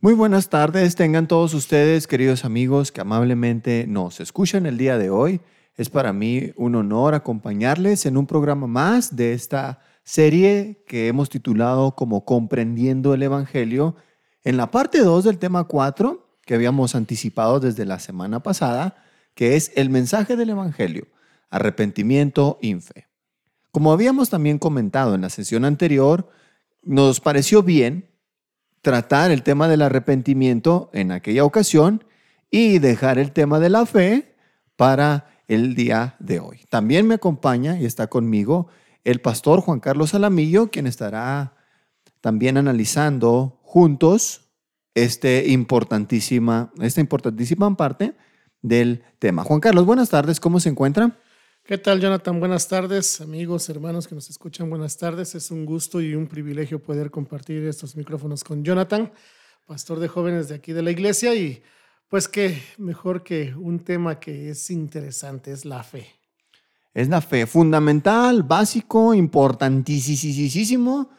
Muy buenas tardes, tengan todos ustedes, queridos amigos, que amablemente nos escuchan el día de hoy. Es para mí un honor acompañarles en un programa más de esta serie que hemos titulado como Comprendiendo el Evangelio. En la parte 2 del tema 4, que habíamos anticipado desde la semana pasada, que es el mensaje del Evangelio, arrepentimiento y fe. Como habíamos también comentado en la sesión anterior, nos pareció bien tratar el tema del arrepentimiento en aquella ocasión y dejar el tema de la fe para el día de hoy. También me acompaña y está conmigo el pastor Juan Carlos Alamillo, quien estará también analizando juntos este importantísima, esta importantísima parte del tema. Juan Carlos, buenas tardes, ¿cómo se encuentra? ¿Qué tal, Jonathan? Buenas tardes, amigos, hermanos que nos escuchan. Buenas tardes. Es un gusto y un privilegio poder compartir estos micrófonos con Jonathan, pastor de jóvenes de aquí de la iglesia. Y pues qué mejor que un tema que es interesante, es la fe. Es la fe, fundamental, básico, importantísimo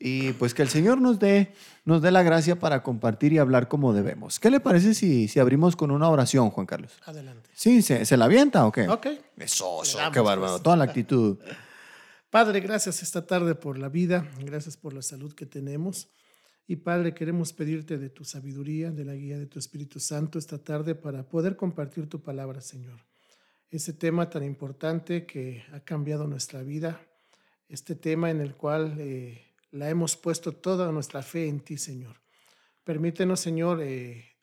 y pues que el Señor nos dé, nos dé la gracia para compartir y hablar como debemos. ¿Qué le parece si, si abrimos con una oración, Juan Carlos? Adelante. Sí, ¿se, se la avienta o qué? Ok. Eso, eso, qué bárbaro. pues. Toda la actitud. Padre, gracias esta tarde por la vida, gracias por la salud que tenemos. Y Padre, queremos pedirte de tu sabiduría, de la guía de tu Espíritu Santo esta tarde para poder compartir tu palabra, Señor. Ese tema tan importante que ha cambiado nuestra vida, este tema en el cual eh, la hemos puesto toda nuestra fe en ti, Señor. Permítenos, Señor, eh,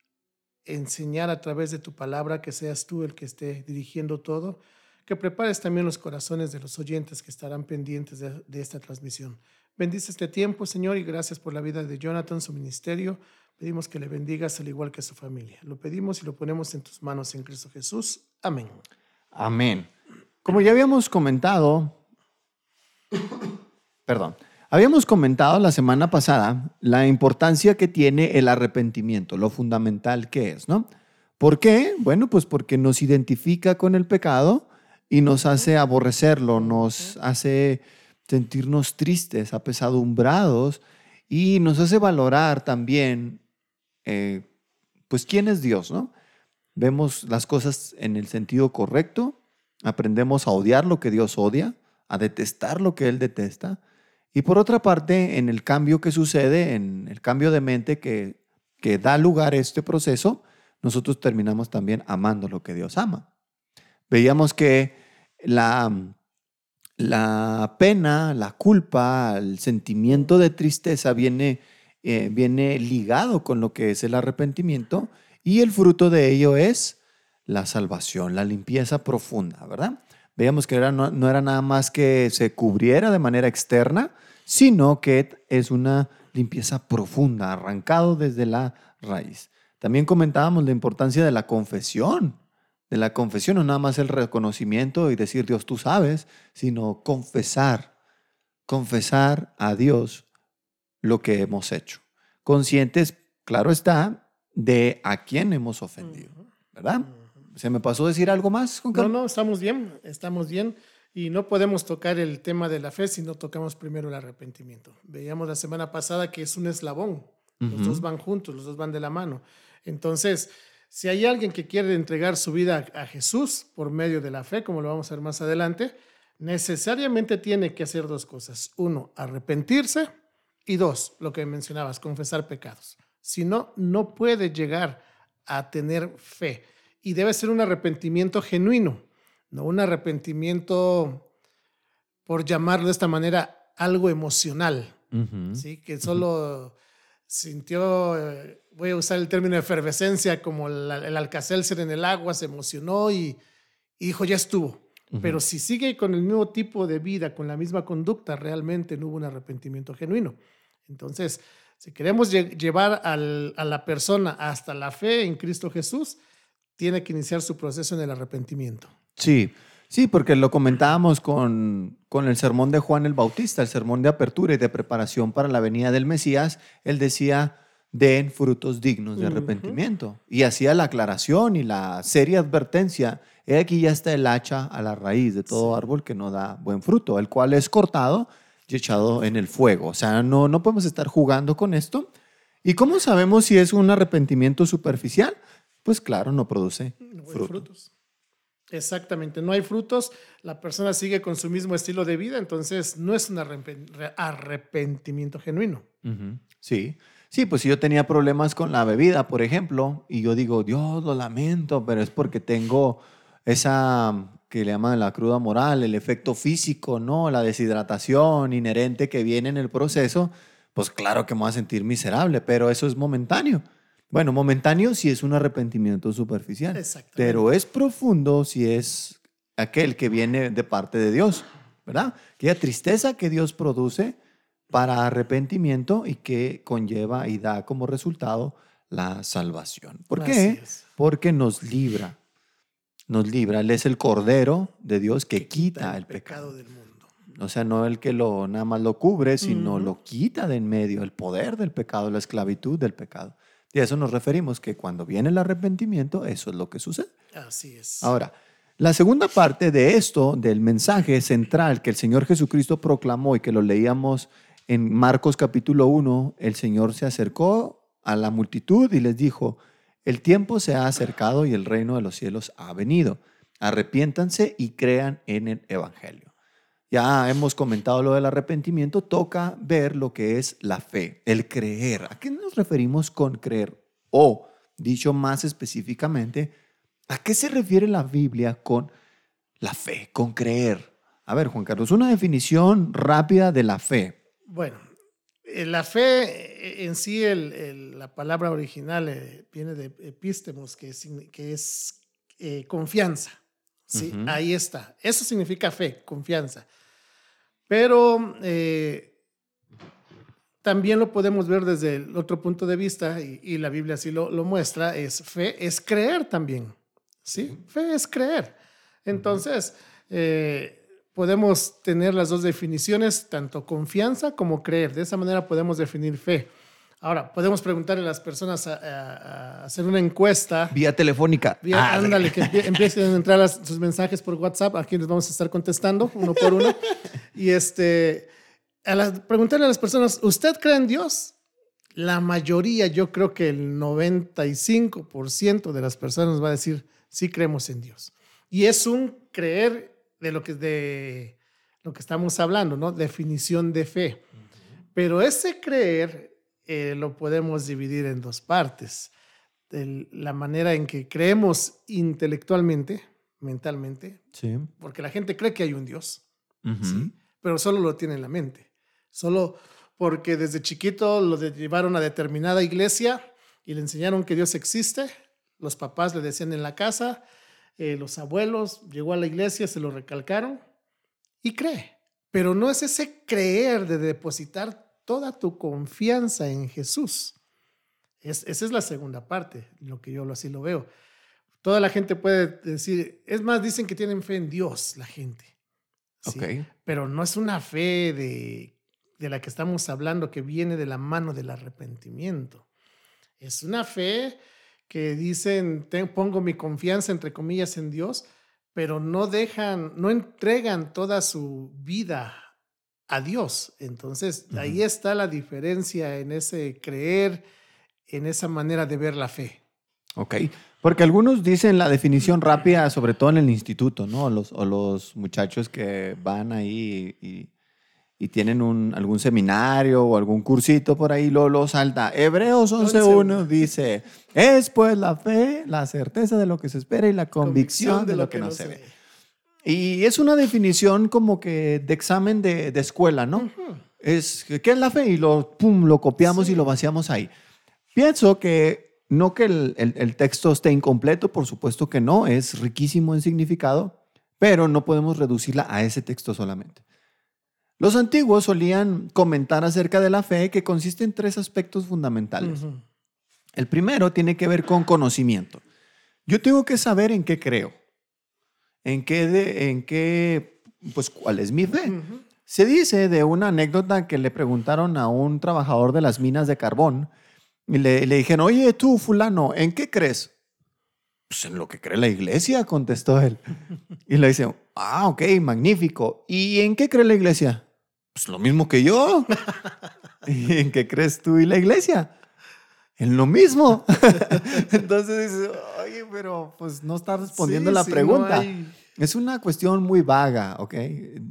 enseñar a través de tu palabra que seas tú el que esté dirigiendo todo, que prepares también los corazones de los oyentes que estarán pendientes de, de esta transmisión. Bendice este tiempo, Señor, y gracias por la vida de Jonathan, su ministerio. Pedimos que le bendigas al igual que a su familia. Lo pedimos y lo ponemos en tus manos en Cristo Jesús. Amén. Amén. Como ya habíamos comentado, perdón, habíamos comentado la semana pasada la importancia que tiene el arrepentimiento, lo fundamental que es, ¿no? ¿Por qué? Bueno, pues porque nos identifica con el pecado y nos hace aborrecerlo, nos hace sentirnos tristes, apesadumbrados y nos hace valorar también, eh, pues, quién es Dios, ¿no? Vemos las cosas en el sentido correcto, aprendemos a odiar lo que Dios odia, a detestar lo que Él detesta. Y por otra parte, en el cambio que sucede, en el cambio de mente que, que da lugar a este proceso, nosotros terminamos también amando lo que Dios ama. Veíamos que la, la pena, la culpa, el sentimiento de tristeza viene, eh, viene ligado con lo que es el arrepentimiento y el fruto de ello es la salvación, la limpieza profunda, ¿verdad? Veíamos que era, no, no era nada más que se cubriera de manera externa, sino que es una limpieza profunda, arrancado desde la raíz. También comentábamos la importancia de la confesión, de la confesión, no nada más el reconocimiento y decir Dios tú sabes, sino confesar, confesar a Dios lo que hemos hecho. Conscientes, claro está, de a quién hemos ofendido, ¿verdad? ¿Se me pasó decir algo más, Juan No, Carlos? no, estamos bien, estamos bien. Y no podemos tocar el tema de la fe si no tocamos primero el arrepentimiento. Veíamos la semana pasada que es un eslabón. Los dos van juntos, los dos van de la mano. Entonces, si hay alguien que quiere entregar su vida a Jesús por medio de la fe, como lo vamos a ver más adelante, necesariamente tiene que hacer dos cosas. Uno, arrepentirse y dos, lo que mencionabas, confesar pecados. Si no, no puede llegar a tener fe. Y debe ser un arrepentimiento genuino, no un arrepentimiento, por llamarlo de esta manera, algo emocional. ¿sí? que solo sintió, eh, voy a usar el término efervescencia, como el, el alcacelser en el agua, se emocionó y, y dijo, ya estuvo. Pero si sigue con el mismo tipo de vida, con la misma conducta, realmente no hubo un arrepentimiento genuino. Entonces, si queremos lle- llevar al- a la persona hasta la fe en Cristo Jesús, tiene que iniciar su proceso en el arrepentimiento. Sí, sí, porque lo comentábamos con, con el sermón de Juan el Bautista, el sermón de apertura y de preparación para la venida del Mesías. Él decía, den frutos dignos de arrepentimiento. Y hacía la aclaración y la seria advertencia. He aquí ya está el hacha a la raíz de todo árbol que no da buen fruto, el cual es cortado y echado en el fuego. O sea, no, no podemos estar jugando con esto. ¿Y cómo sabemos si es un arrepentimiento superficial? Pues claro, no produce No fruto. frutos. Exactamente, no hay frutos, la persona sigue con su mismo estilo de vida, entonces no es un arrepen- re- arrepentimiento genuino. Sí, sí, pues si yo tenía problemas con la bebida, por ejemplo, y yo digo, Dios, lo lamento, pero es porque tengo esa que le llaman la cruda moral, el efecto físico, ¿no? La deshidratación inherente que viene en el proceso, pues claro que me voy a sentir miserable, pero eso es momentáneo. Bueno, momentáneo si es un arrepentimiento superficial, pero es profundo si es aquel que viene de parte de Dios, ¿verdad? Aquella tristeza que Dios produce para arrepentimiento y que conlleva y da como resultado la salvación. ¿Por qué? Porque nos libra. Nos libra. Él es el Cordero de Dios que quita el pecado. del mundo. O sea, no el que lo nada más lo cubre, sino lo quita de en medio, el poder del pecado, la esclavitud del pecado. Y a eso nos referimos, que cuando viene el arrepentimiento, eso es lo que sucede. Así es. Ahora, la segunda parte de esto, del mensaje central que el Señor Jesucristo proclamó y que lo leíamos en Marcos capítulo 1, el Señor se acercó a la multitud y les dijo, el tiempo se ha acercado y el reino de los cielos ha venido. Arrepiéntanse y crean en el Evangelio. Ya hemos comentado lo del arrepentimiento, toca ver lo que es la fe, el creer. ¿A qué nos referimos con creer? O, dicho más específicamente, ¿a qué se refiere la Biblia con la fe, con creer? A ver, Juan Carlos, una definición rápida de la fe. Bueno, eh, la fe eh, en sí, el- el- la palabra original eh, viene de epistemos, que, es eh, confianza. ¿sí? Ahí está. Eso significa fe, confianza. Pero eh, también lo podemos ver desde el otro punto de vista, y, y la Biblia así lo, lo muestra, es fe, es creer también. ¿sí? Fe es creer. Entonces, eh, podemos tener las dos definiciones, tanto confianza como creer. De esa manera podemos definir fe. Ahora, podemos preguntarle a las personas a, a- a hacer una encuesta. Vía telefónica. Vía- Ah, ándale, que empiecen a entrar las- sus mensajes por WhatsApp. Aquí les vamos a estar contestando uno por uno. Y este, a la- preguntarle a las personas, ¿usted cree en Dios? La mayoría, yo creo que el 95% de las personas va a decir, sí creemos en Dios. Y es un creer de lo que, de lo que estamos hablando, ¿no? Definición de fe. Pero ese creer eh, lo podemos dividir en dos partes. El- la manera en que creemos intelectualmente, mentalmente, Sí. porque la gente cree que hay un Dios, pero solo lo tiene en la mente. Solo porque desde chiquito lo llevaron a determinada iglesia y le enseñaron que Dios existe. Los papás le decían en la casa, eh, los abuelos, llegó a la iglesia, se lo recalcaron y cree. Pero no es ese creer de depositar toda tu confianza en Jesús. Es- esa es la segunda parte, lo que yo así lo veo. Toda la gente puede decir, es más, dicen que tienen fe en Dios, la gente. Pero no es una fe de, de la que estamos hablando que viene de la mano del arrepentimiento. Es una fe que dicen, "Te- pongo mi confianza, entre comillas, en Dios, pero no dejan, no entregan toda su vida a Dios. Entonces, ahí está la diferencia en ese creer, en esa manera de ver la fe. Ok. Porque algunos dicen la definición rápida, sobre todo en el instituto, ¿no? Los, o los muchachos que van ahí y, y tienen un, algún seminario o algún cursito por ahí, luego lo salta. Hebreos 11.1 dice, es pues la fe, la certeza de lo que se espera y la convicción, de, lo que, no se ve. Y es una definición como que de examen de, de escuela, ¿no? Ujú. Es, ¿qué es la fe? Y lo, pum, lo copiamos Sí. y lo vaciamos ahí. Pienso que no que el, el- el texto esté incompleto, por supuesto que no, es riquísimo en significado, pero no podemos reducirla a ese texto solamente. Los antiguos solían comentar acerca de la fe que consiste en tres aspectos fundamentales. Ujú. El primero tiene que ver con conocimiento. Yo tengo que saber en qué creo, en qué, de- en qué, pues cuál es mi fe. Se dice de una anécdota que le preguntaron a un trabajador de las minas de carbón y le, le dijeron, oye tú fulano, ¿en qué crees? Pues en lo que cree la iglesia, contestó él. Y le dice, ah, ok, magnífico. ¿Y en qué cree la iglesia? Pues lo mismo que yo. ¿Y en qué crees tú y la iglesia? En lo mismo. Entonces dices, oye, pero pues no está respondiendo Sí, la sí, no pregunta. hay- Es una cuestión muy vaga, ¿ok?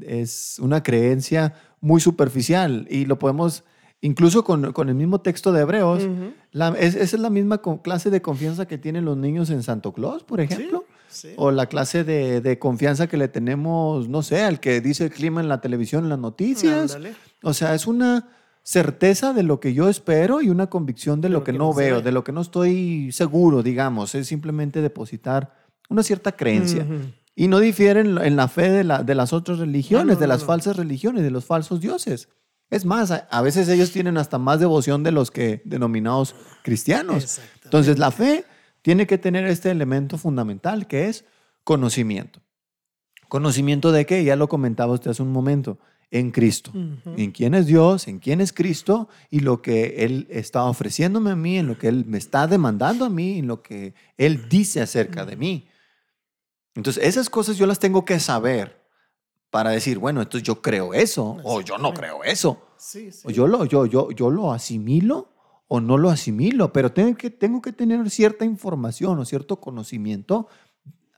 Es una creencia muy superficial y lo podemos, incluso con, con el mismo texto de Hebreos, la- es, esa es la misma clase de confianza que tienen los niños en Santo Claus, por ejemplo. Sí. O la clase de, de confianza que le tenemos, no sé, al que dice el clima en la televisión, en las noticias. O sea, es una certeza de lo que yo espero y una convicción de lo que, no veo, ve. de lo que no estoy seguro, digamos. Es simplemente depositar una cierta creencia. Y no difieren en la fe de, la- de las otras religiones, No, no, de las no. falsas religiones, de los falsos dioses. Es más, a, a veces ellos tienen hasta más devoción de los que denominados cristianos. Entonces, la fe tiene que tener este elemento fundamental que es conocimiento. ¿Conocimiento de qué? Ya lo comentaba usted hace un momento. En Cristo. En quién es Dios, en quién es Cristo y lo que Él está ofreciéndome a mí, en lo que Él me está demandando a mí, en lo que Él dice acerca de mí. Entonces, esas cosas yo las tengo que saber para decir, bueno, entonces yo creo eso o yo no creo eso. Sí, sí. O yo lo, yo, yo, yo lo asimilo o no lo asimilo, pero tengo que, tengo que tener cierta información o cierto conocimiento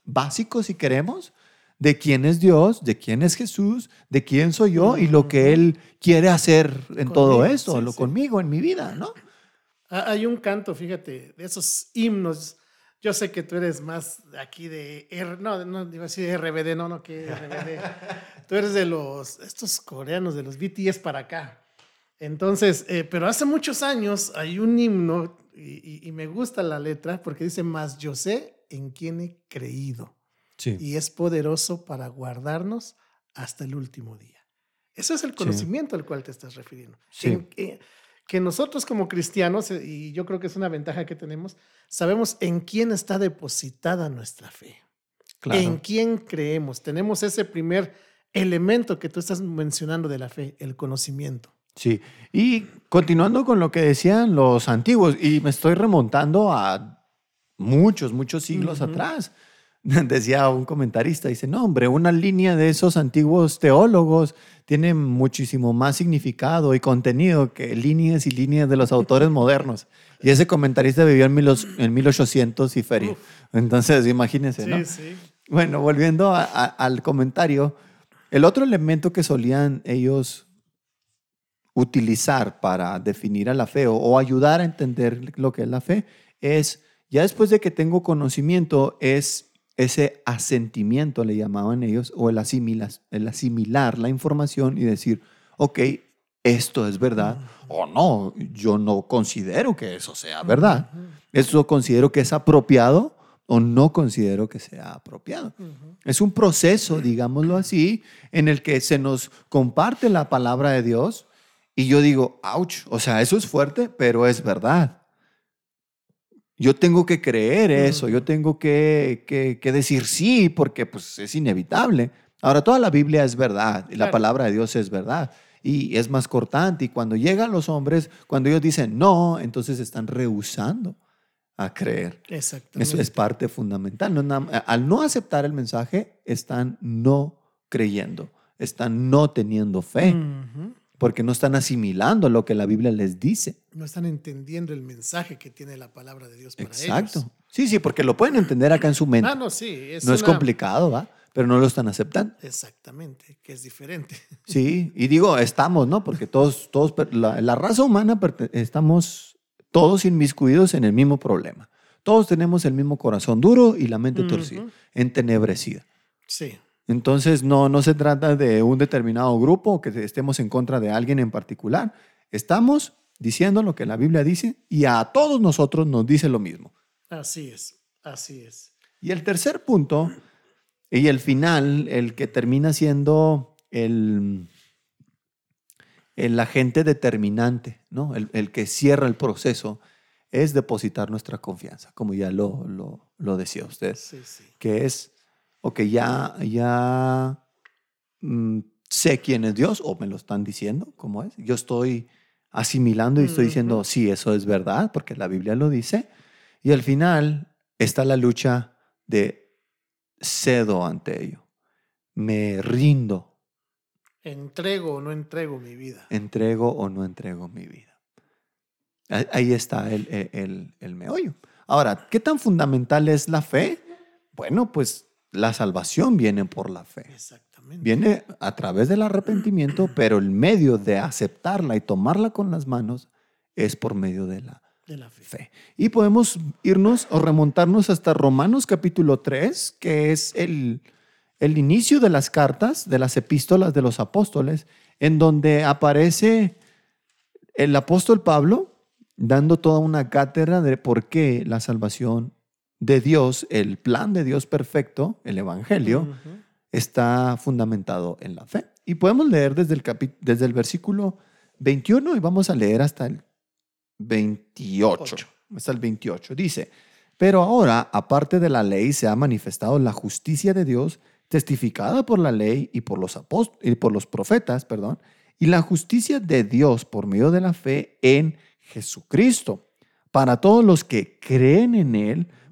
básico, si queremos, de quién es Dios, de quién es Jesús, de quién soy yo y lo que Él quiere hacer en todo sí, lo sí. conmigo, en mi vida, ¿no? Hay un canto, fíjate, de esos himnos. Yo sé que tú eres más de aquí de R, no, no iba a decir RBD, no, no, que RBD. tú eres de los, estos coreanos, de los BTS para acá. Entonces, eh, pero hace muchos años hay un himno y, y- y me gusta la letra porque dice, más yo sé en quién he creído Sí. y es poderoso para guardarnos hasta el último día. Eso es el conocimiento al cual te estás refiriendo. Sí. En- que nosotros como cristianos, eh, y yo creo que es una ventaja que tenemos, sabemos en quién está depositada nuestra fe, Claro. en quién creemos. Tenemos ese primer elemento que tú estás mencionando de la fe, el conocimiento. Sí, y continuando con lo que decían los antiguos, y me estoy remontando a muchos, muchos siglos Ujú. atrás. Decía un comentarista, dice, no, hombre, una línea de esos antiguos teólogos tiene muchísimo más significado y contenido que líneas y líneas de los autores modernos. Y ese comentarista vivió en, milos- en 1800 y feria. Entonces, imagínense, ¿no? Sí, sí. Bueno, volviendo a- a- al comentario, el otro elemento que solían ellos utilizar para definir a la fe o, o ayudar a entender lo que es la fe es, ya después de que tengo conocimiento, es ese asentimiento, le llamaban ellos, o el, asimilas- el asimilar la información y decir, ok, esto es verdad, o no, yo no considero que eso sea verdad. Ujú, Esto considero que es apropiado o no considero que sea apropiado. Es un proceso, digámoslo así, en el que se nos comparte la palabra de Dios y yo digo, ouch, o sea, eso es fuerte, pero es verdad. Yo tengo que creer eso, yo tengo que, que- que decir sí, porque pues, es inevitable. Ahora, toda la Biblia es verdad y la palabra de Dios es verdad y es más cortante. Y cuando llegan los hombres, cuando ellos dicen no, entonces están rehusando a creer. Exactamente. Eso es parte fundamental. No, al no aceptar el mensaje, están no creyendo, están no teniendo fe, Ujú. Porque no están asimilando lo que la Biblia les dice. No están entendiendo el mensaje que tiene la palabra de Dios para Exacto. ellos. Sí, sí, porque lo pueden entender acá en su mente. Ah, no, sí. Es no es complicado, ¿va? Pero no lo están aceptando. Exactamente, que es diferente. Sí, y digo, estamos, ¿no? Porque todos, todos, la, la raza humana estamos todos inmiscuidos en el mismo problema. Todos tenemos el mismo corazón duro y la mente torcida, Ujú. entenebrecida. Sí. Entonces, no, no se trata de un determinado grupo que estemos en contra de alguien en particular. Estamos diciendo lo que la Biblia dice y a todos nosotros nos dice lo mismo. Así es, así es. Y el tercer punto y el final, el que termina siendo el, el agente determinante, ¿no? el, el que cierra el proceso, es depositar nuestra confianza, como ya lo, lo, lo decía usted Sí, sí. que es, ok, ya, ya mm, sé quién es Dios, o me lo están diciendo, ¿cómo es? Yo estoy asimilando y estoy diciendo, sí, eso es verdad, porque la Biblia lo dice. Y al final está la lucha de cedo ante ello, me rindo, Entrego o no entrego mi vida. entrego o no entrego mi vida. Ahí está el, el, el meollo. Ahora, ¿qué tan fundamental es la fe? Bueno, pues la salvación viene por la fe. Exactamente. Viene a través del arrepentimiento, pero el medio de aceptarla y tomarla con las manos es por medio de la, De la fe. fe. Y podemos irnos o remontarnos hasta Romanos capítulo 3, que es el, el inicio de las cartas, de las epístolas de los apóstoles, en donde aparece el apóstol Pablo dando toda una cátedra de por qué la salvación de Dios, el plan de Dios perfecto, el Evangelio, está fundamentado en la fe. Y podemos leer desde el, desde el versículo 21 y vamos a leer hasta el 28. Ocho. Hasta el 28. Dice, pero ahora, aparte de la ley, se ha manifestado la justicia de Dios testificada por la ley y por los, y por los profetas, perdón, y la justicia de Dios por medio de la fe en Jesucristo, para todos los que creen en Él,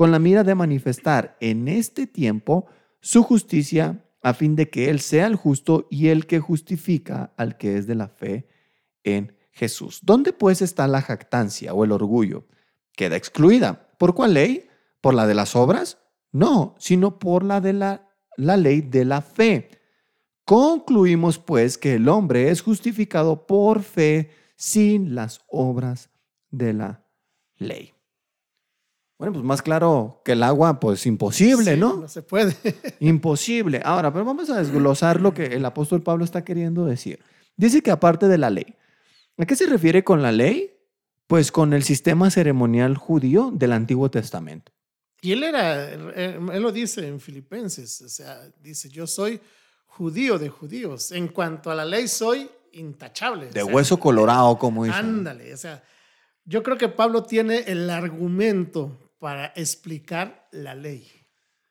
con la mira de manifestar en este tiempo su justicia, a fin de que Él sea el justo y el que justifica al que es de la fe en Jesús. ¿Dónde pues está la jactancia o el orgullo? Queda excluida. ¿Por cuál ley? ¿Por la de las obras? No, sino por la de la, la ley de la fe. Concluimos pues que el hombre es justificado por fe sin las obras de la ley. Bueno, pues más claro que el agua, pues imposible, Sí, ¿no? No se puede. Imposible. Ahora, pero vamos a desglosar lo que el apóstol Pablo está queriendo decir. Dice que aparte de la ley. ¿A qué se refiere con la ley? Pues con el sistema ceremonial judío del Antiguo Testamento. Y él era, eh, él lo dice en Filipenses, o sea, dice, yo soy judío de judíos. En cuanto a la ley, soy intachable. De O sea, hueso colorado, como dice. Ándale, o sea, yo creo que Pablo tiene el argumento para explicar la ley.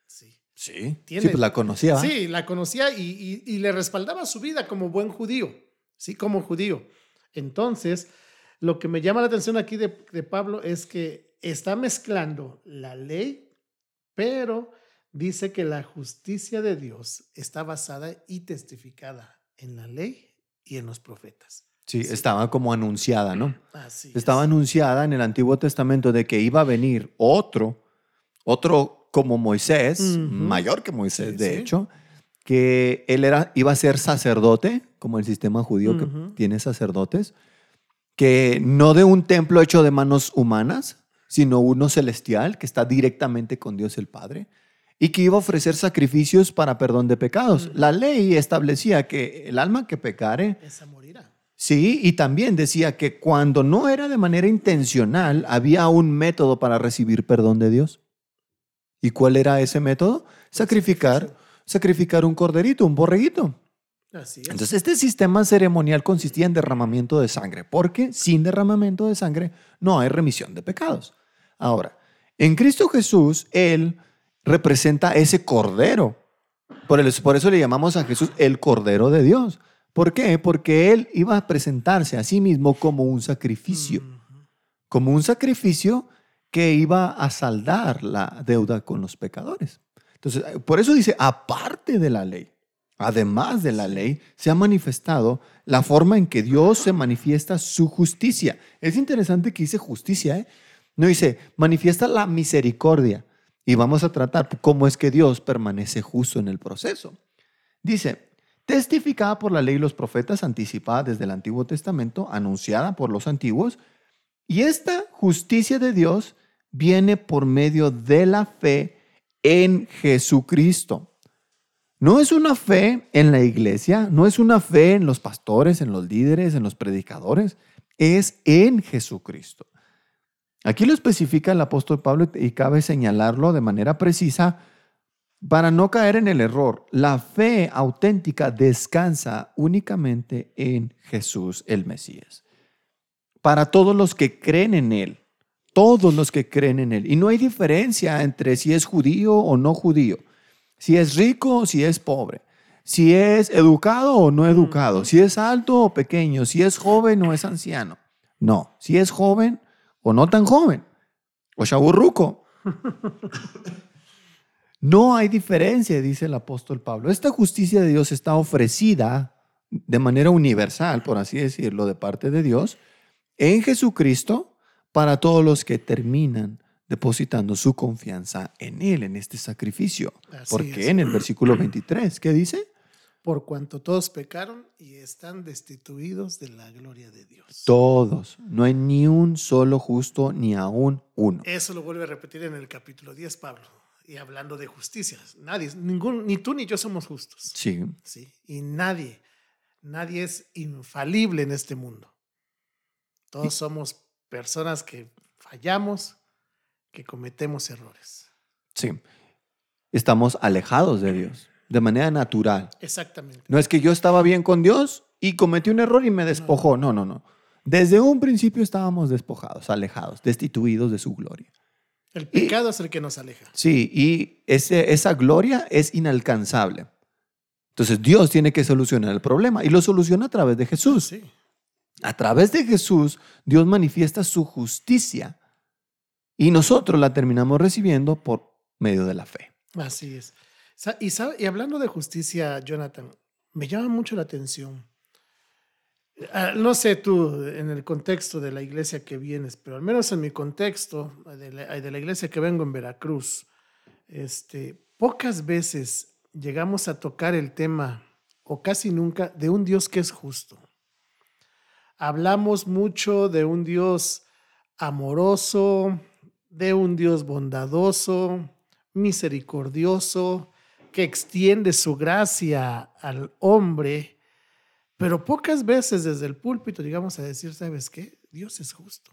Sí. Sí, Tiene- sí, pues la conocía. Sí, la conocía y, y- y le respaldaba su vida como buen judío, sí, como judío. Entonces, lo que me llama la atención aquí de, de Pablo es que está mezclando la ley, pero dice que la justicia de Dios está basada y testificada en la ley y en los profetas. Sí, estaba como anunciada, ¿no? Así Estaba es. anunciada en el Antiguo Testamento de que iba a venir otro, otro como Moisés, mayor que Moisés, Sí, de sí. hecho, que él era, iba a ser sacerdote, como el sistema judío que tiene sacerdotes, que no de un templo hecho de manos humanas, sino uno celestial que está directamente con Dios el Padre, y que iba a ofrecer sacrificios para perdón de pecados. La ley establecía que el alma que pecare Esa morirá. Sí, y también decía que cuando no era de manera intencional, había un método para recibir perdón de Dios. ¿Y cuál era ese método? Sacrificar, sacrificar un corderito, un borreguito. Así es. Entonces, este sistema ceremonial consistía en derramamiento de sangre, porque sin derramamiento de sangre no hay remisión de pecados. Ahora, en Cristo Jesús, Él representa ese cordero. Por, el- por eso le llamamos a Jesús el cordero de Dios. ¿Por qué? Porque Él iba a presentarse a sí mismo como un sacrificio, como un sacrificio que iba a saldar la deuda con los pecadores. Entonces, por eso dice, aparte de la ley, además de la ley, se ha manifestado la forma en que Dios se manifiesta su justicia. Es interesante que dice justicia, ¿eh? No dice, manifiesta la misericordia. Y vamos a tratar cómo es que Dios permanece justo en el proceso. Dice, testificada por la ley y los profetas, anticipada desde el Antiguo Testamento, anunciada por los antiguos, y esta justicia de Dios viene por medio de la fe en Jesucristo. No es una fe en la iglesia, no es una fe en los pastores, en los líderes, en los predicadores, es en Jesucristo. Aquí lo especifica el apóstol Pablo y cabe señalarlo de manera precisa para no caer en el error. La fe auténtica descansa únicamente en Jesús el Mesías. para todos los que creen en Él. Todos los que creen en Él. Y no hay diferencia entre si es judío o no judío, si es rico o si es pobre, si es educado o no educado, si es alto o pequeño, si es joven o es anciano. No, si es joven o no tan joven, o chaburruco. No hay diferencia, dice el apóstol Pablo. Esta justicia de Dios está ofrecida de manera universal, por así decirlo, de parte de Dios, en Jesucristo para todos los que terminan depositando su confianza en Él, en este sacrificio. Así Porque es. en el versículo 23, ¿qué dice? Por cuanto todos pecaron y están destituidos de la gloria de Dios. Todos. No hay ni un solo justo, ni aún uno. Eso lo vuelve a repetir en el capítulo 10, Pablo. Y hablando de justicia, nadie, ningún, ni tú ni yo somos justos. Sí. ¿sí? Y nadie, nadie es infalible en este mundo. Todos somos personas que fallamos, que cometemos errores. Sí. Estamos alejados de Dios de manera natural. Exactamente. No es que yo estaba bien con Dios y cometí un error y me despojó. No, no, no. Desde un principio estábamos despojados, alejados, destituidos de su gloria. El pecado es el que nos aleja. Sí, y ese, esa gloria es inalcanzable. Entonces Dios tiene que solucionar el problema y lo soluciona a través de Jesús. Sí. A través de Jesús, Dios manifiesta su justicia y nosotros la terminamos recibiendo por medio de la fe. Así es. Y, y hablando de justicia, Jonathan, me llama mucho la atención. Ah, No sé tú en el contexto de la iglesia que vienes, pero al menos en mi contexto de la, de la iglesia que vengo en Veracruz, este, pocas veces llegamos a tocar el tema, o casi nunca, de un Dios que es justo. Hablamos mucho de un Dios amoroso, de un Dios bondadoso, misericordioso, que extiende su gracia al hombre, pero pocas veces desde el púlpito llegamos a decir, ¿sabes qué? Dios es justo.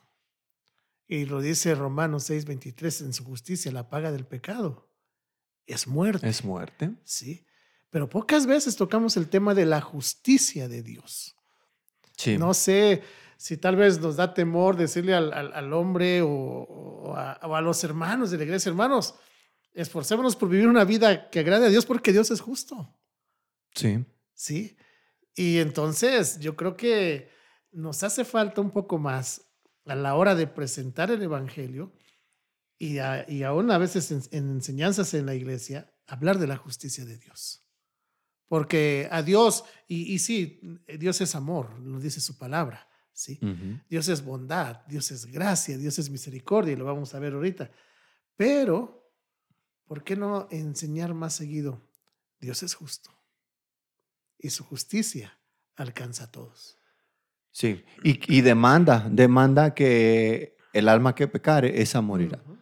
Y lo dice Romanos 6:23, en su justicia la paga del pecado es muerte. Es muerte. Sí, pero pocas veces tocamos el tema de la justicia de Dios. Sí. No sé si tal vez nos da temor decirle al, al- al hombre o, o a, o a los hermanos de la iglesia, hermanos, esforcémonos por vivir una vida que agrade a Dios porque Dios es justo. Sí. ¿Sí? Y entonces yo creo que nos hace falta un poco más a la hora de presentar el Evangelio y, a- y aún a veces en, en enseñanzas en la iglesia, hablar de la justicia de Dios. Porque a Dios, y, y sí, Dios es amor, lo dice su palabra, ¿sí? Dios es bondad, Dios es gracia, Dios es misericordia, y lo vamos a ver ahorita. Pero, ¿por qué no enseñar más seguido? Dios es justo. Y su justicia alcanza a todos. Sí. Y, y demanda, demanda que el alma que pecare, esa morirá. Ujú.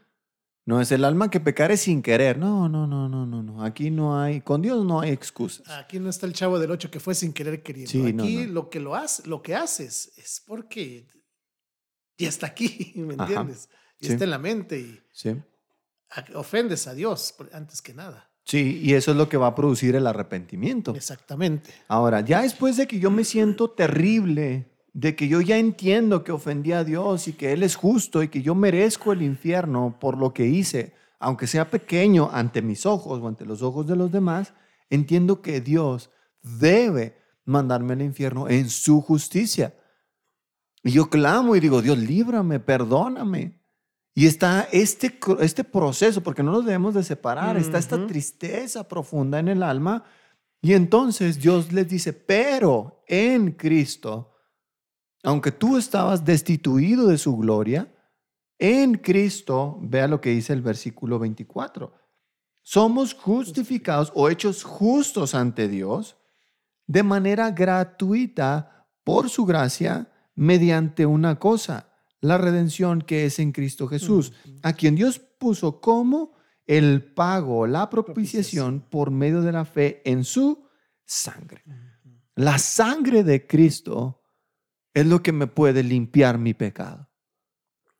No es el alma que pecare sin querer. No, no, no, no, no, no. Aquí no hay, con Dios no hay excusas. Aquí no está el chavo del 8 que fue sin querer queriendo. Sí, aquí no. lo que lo hace, lo que haces es porque ya está aquí, ¿me entiendes? Y Sí. está en la mente y Sí. ofendes a Dios antes que nada. Sí, y eso es lo que va a producir el arrepentimiento. Exactamente. Ahora, ya después de que yo me siento terrible, de que yo ya entiendo que ofendí a Dios y que Él es justo y que yo merezco el infierno por lo que hice, aunque sea pequeño ante mis ojos o ante los ojos de los demás, entiendo que Dios debe mandarme al infierno en su justicia. Y yo clamo y digo, Dios, líbrame, perdóname. Y está este, este proceso, porque no nos debemos de separar, está esta tristeza profunda en el alma. Y entonces Dios les dice, pero en Cristo, aunque tú estabas destituido de su gloria, en Cristo, vea lo que dice el versículo 24, somos justificados o hechos justos ante Dios de manera gratuita por su gracia mediante una cosa, la redención que es en Cristo Jesús, a quien Dios puso como el pago, la propiciación por medio de la fe en su sangre. La sangre de Cristo es lo que me puede limpiar mi pecado.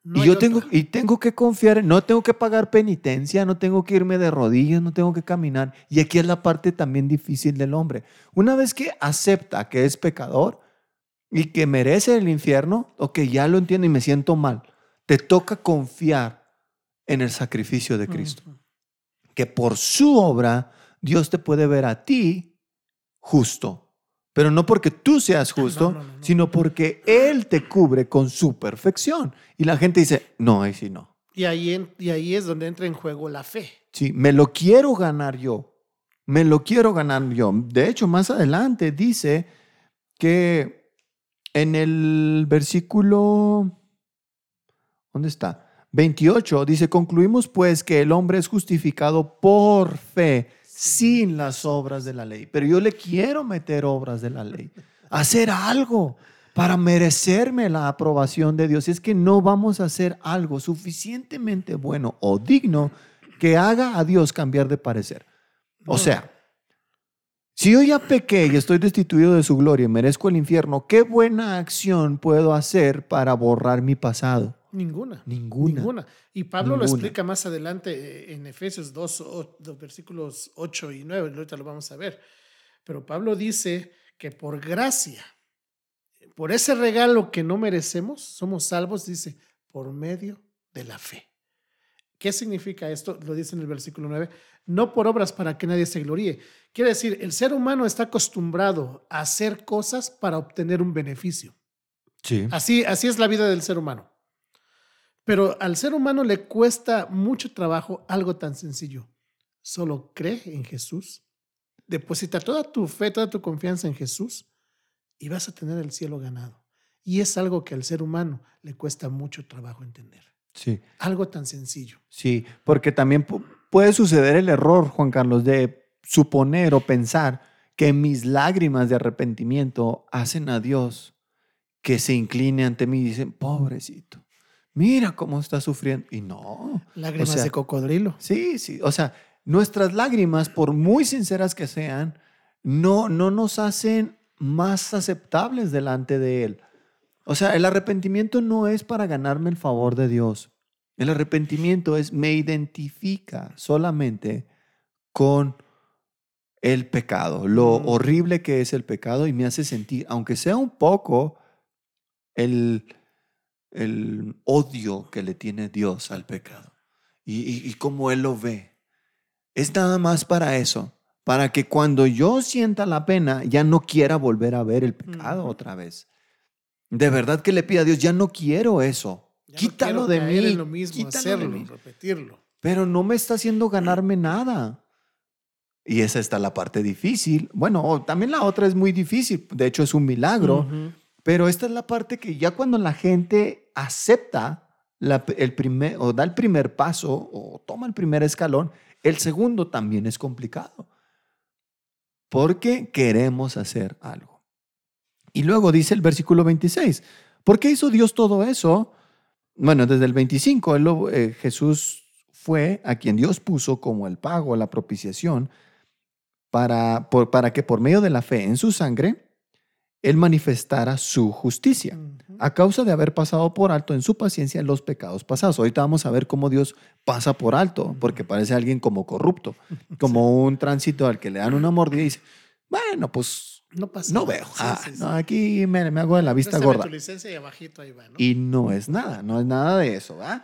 No y yo otra. tengo, y tengo que confiar, en- no tengo que pagar penitencia, no tengo que irme de rodillas, no tengo que caminar. Y aquí es la parte también difícil del hombre. Una vez que acepta que es pecador, y que merece el infierno o que ya lo entiendo y me siento mal. Te toca confiar en el sacrificio de Cristo. Que por su obra Dios te puede ver a ti justo. Pero no porque tú seas justo, sino porque Él te cubre con su perfección. Y la gente dice, no, ahí sí no. Y ahí, y ahí es donde entra en juego la fe. Sí, me lo quiero ganar yo. Me lo quiero ganar yo. De hecho, más adelante dice que en el versículo, ¿dónde está? 28 dice, concluimos pues que el hombre es justificado por fe sin las obras de la ley. Pero yo le quiero meter obras de la ley, hacer algo para merecerme la aprobación de Dios. Es que no vamos a hacer algo suficientemente bueno o digno que haga a Dios cambiar de parecer. O sea, si yo ya pequé y estoy destituido de su gloria y merezco el infierno, ¿qué buena acción puedo hacer para borrar mi pasado? Ninguna. Ninguna. Ninguna. Y Pablo lo explica más adelante eh, en Efesios 2, versículos 8 y 9, ahorita lo vamos a ver. Pero Pablo dice que por gracia, por ese regalo que no merecemos, somos salvos, dice, por medio de la fe. ¿Qué significa esto? Lo dice en el versículo 9. No por obras para que nadie se gloríe. Quiere decir, el ser humano está acostumbrado a hacer cosas para obtener un beneficio. Sí. Así, así es la vida del ser humano. Pero al ser humano le cuesta mucho trabajo algo tan sencillo. Solo cree en Jesús, deposita toda tu fe, toda tu confianza en Jesús y vas a tener el cielo ganado. Y es algo que al ser humano le cuesta mucho trabajo entender. Sí. Algo tan sencillo. Sí, porque también puede suceder el error, Juan Carlos, de suponer o pensar que mis lágrimas de arrepentimiento hacen a Dios que se incline ante mí y dicen, pobrecito, mira cómo está sufriendo. Y no. Lágrimas de cocodrilo. Sí, sí. O sea, nuestras lágrimas, por muy sinceras que sean, no, no nos hacen más aceptables delante de Él. O sea, el arrepentimiento no es para ganarme el favor de Dios. El arrepentimiento es, me identifica solamente con el pecado, lo mm. horrible que es el pecado y me hace sentir, aunque sea un poco, el, el odio que le tiene Dios al pecado y, y, y cómo Él lo ve. Es nada más para eso, para que cuando yo sienta la pena ya no quiera volver a ver el pecado otra vez. De verdad que le pida a Dios, ya no quiero eso. quítalo de mí. lo mismo, hacerlo, repetirlo. Pero no me está haciendo ganarme nada. Y esa está la parte difícil. Bueno, también la otra es muy difícil. De hecho, es un milagro. Pero esta es la parte que ya cuando la gente acepta el primer, o da el primer paso o toma el primer escalón, el segundo también es complicado. Porque queremos hacer algo. Y luego dice el versículo 26, ¿por qué hizo Dios todo eso? Bueno, desde el 25, eh, Jesús fue a quien Dios puso como el pago, la propiciación, para, para que por medio de la fe en su sangre, Él manifestara su justicia, a causa de haber pasado por alto en su paciencia los pecados pasados. Ahorita vamos a ver cómo Dios pasa por alto, porque parece alguien como corrupto, como un tránsito al que le dan una mordida y dice, bueno, pues no pasa No veo. Ah, aquí me, hago de la vista gorda. y, ¿no? es nada, no es nada de eso. Pero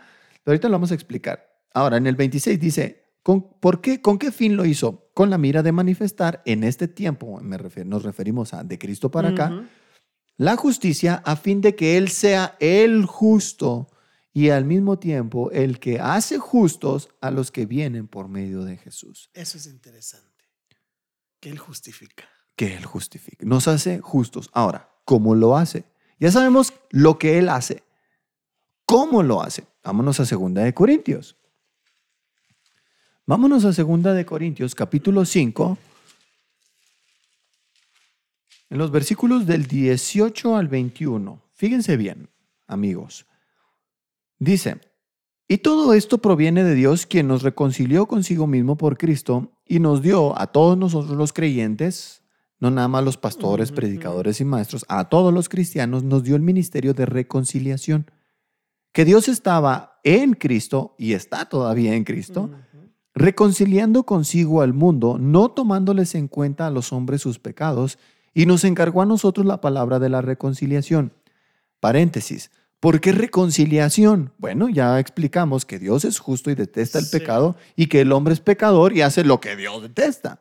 ahorita lo vamos a explicar. Ahora, en el 26 dice, ¿con, ¿por qué, ¿con qué fin lo hizo? Con la mira de manifestar en este tiempo, me nos referimos a de Cristo para acá, la justicia a fin de que Él sea el justo y al mismo tiempo el que hace justos a los que vienen por medio de Jesús. Eso es interesante, que Él justifica que Él justifique. Nos hace justos. Ahora, ¿cómo lo hace? Ya sabemos lo que Él hace. ¿Cómo lo hace? Vámonos a Segunda de Corintios. Vámonos a Segunda de Corintios, capítulo 5. En los versículos del 18 al 21. Fíjense bien, amigos. Dice, y todo esto proviene de Dios, quien nos reconcilió consigo mismo por Cristo y nos dio a todos nosotros los creyentes, no nada más los pastores, predicadores y maestros, a todos los cristianos nos dio el ministerio de reconciliación. Que Dios estaba en Cristo y está todavía en Cristo, reconciliando consigo al mundo, no tomándoles en cuenta a los hombres sus pecados, y nos encargó a nosotros la palabra de la reconciliación. Paréntesis. ¿Por qué reconciliación? Bueno, ya explicamos que Dios es justo y detesta el Sí. pecado y que el hombre es pecador y hace lo que Dios detesta.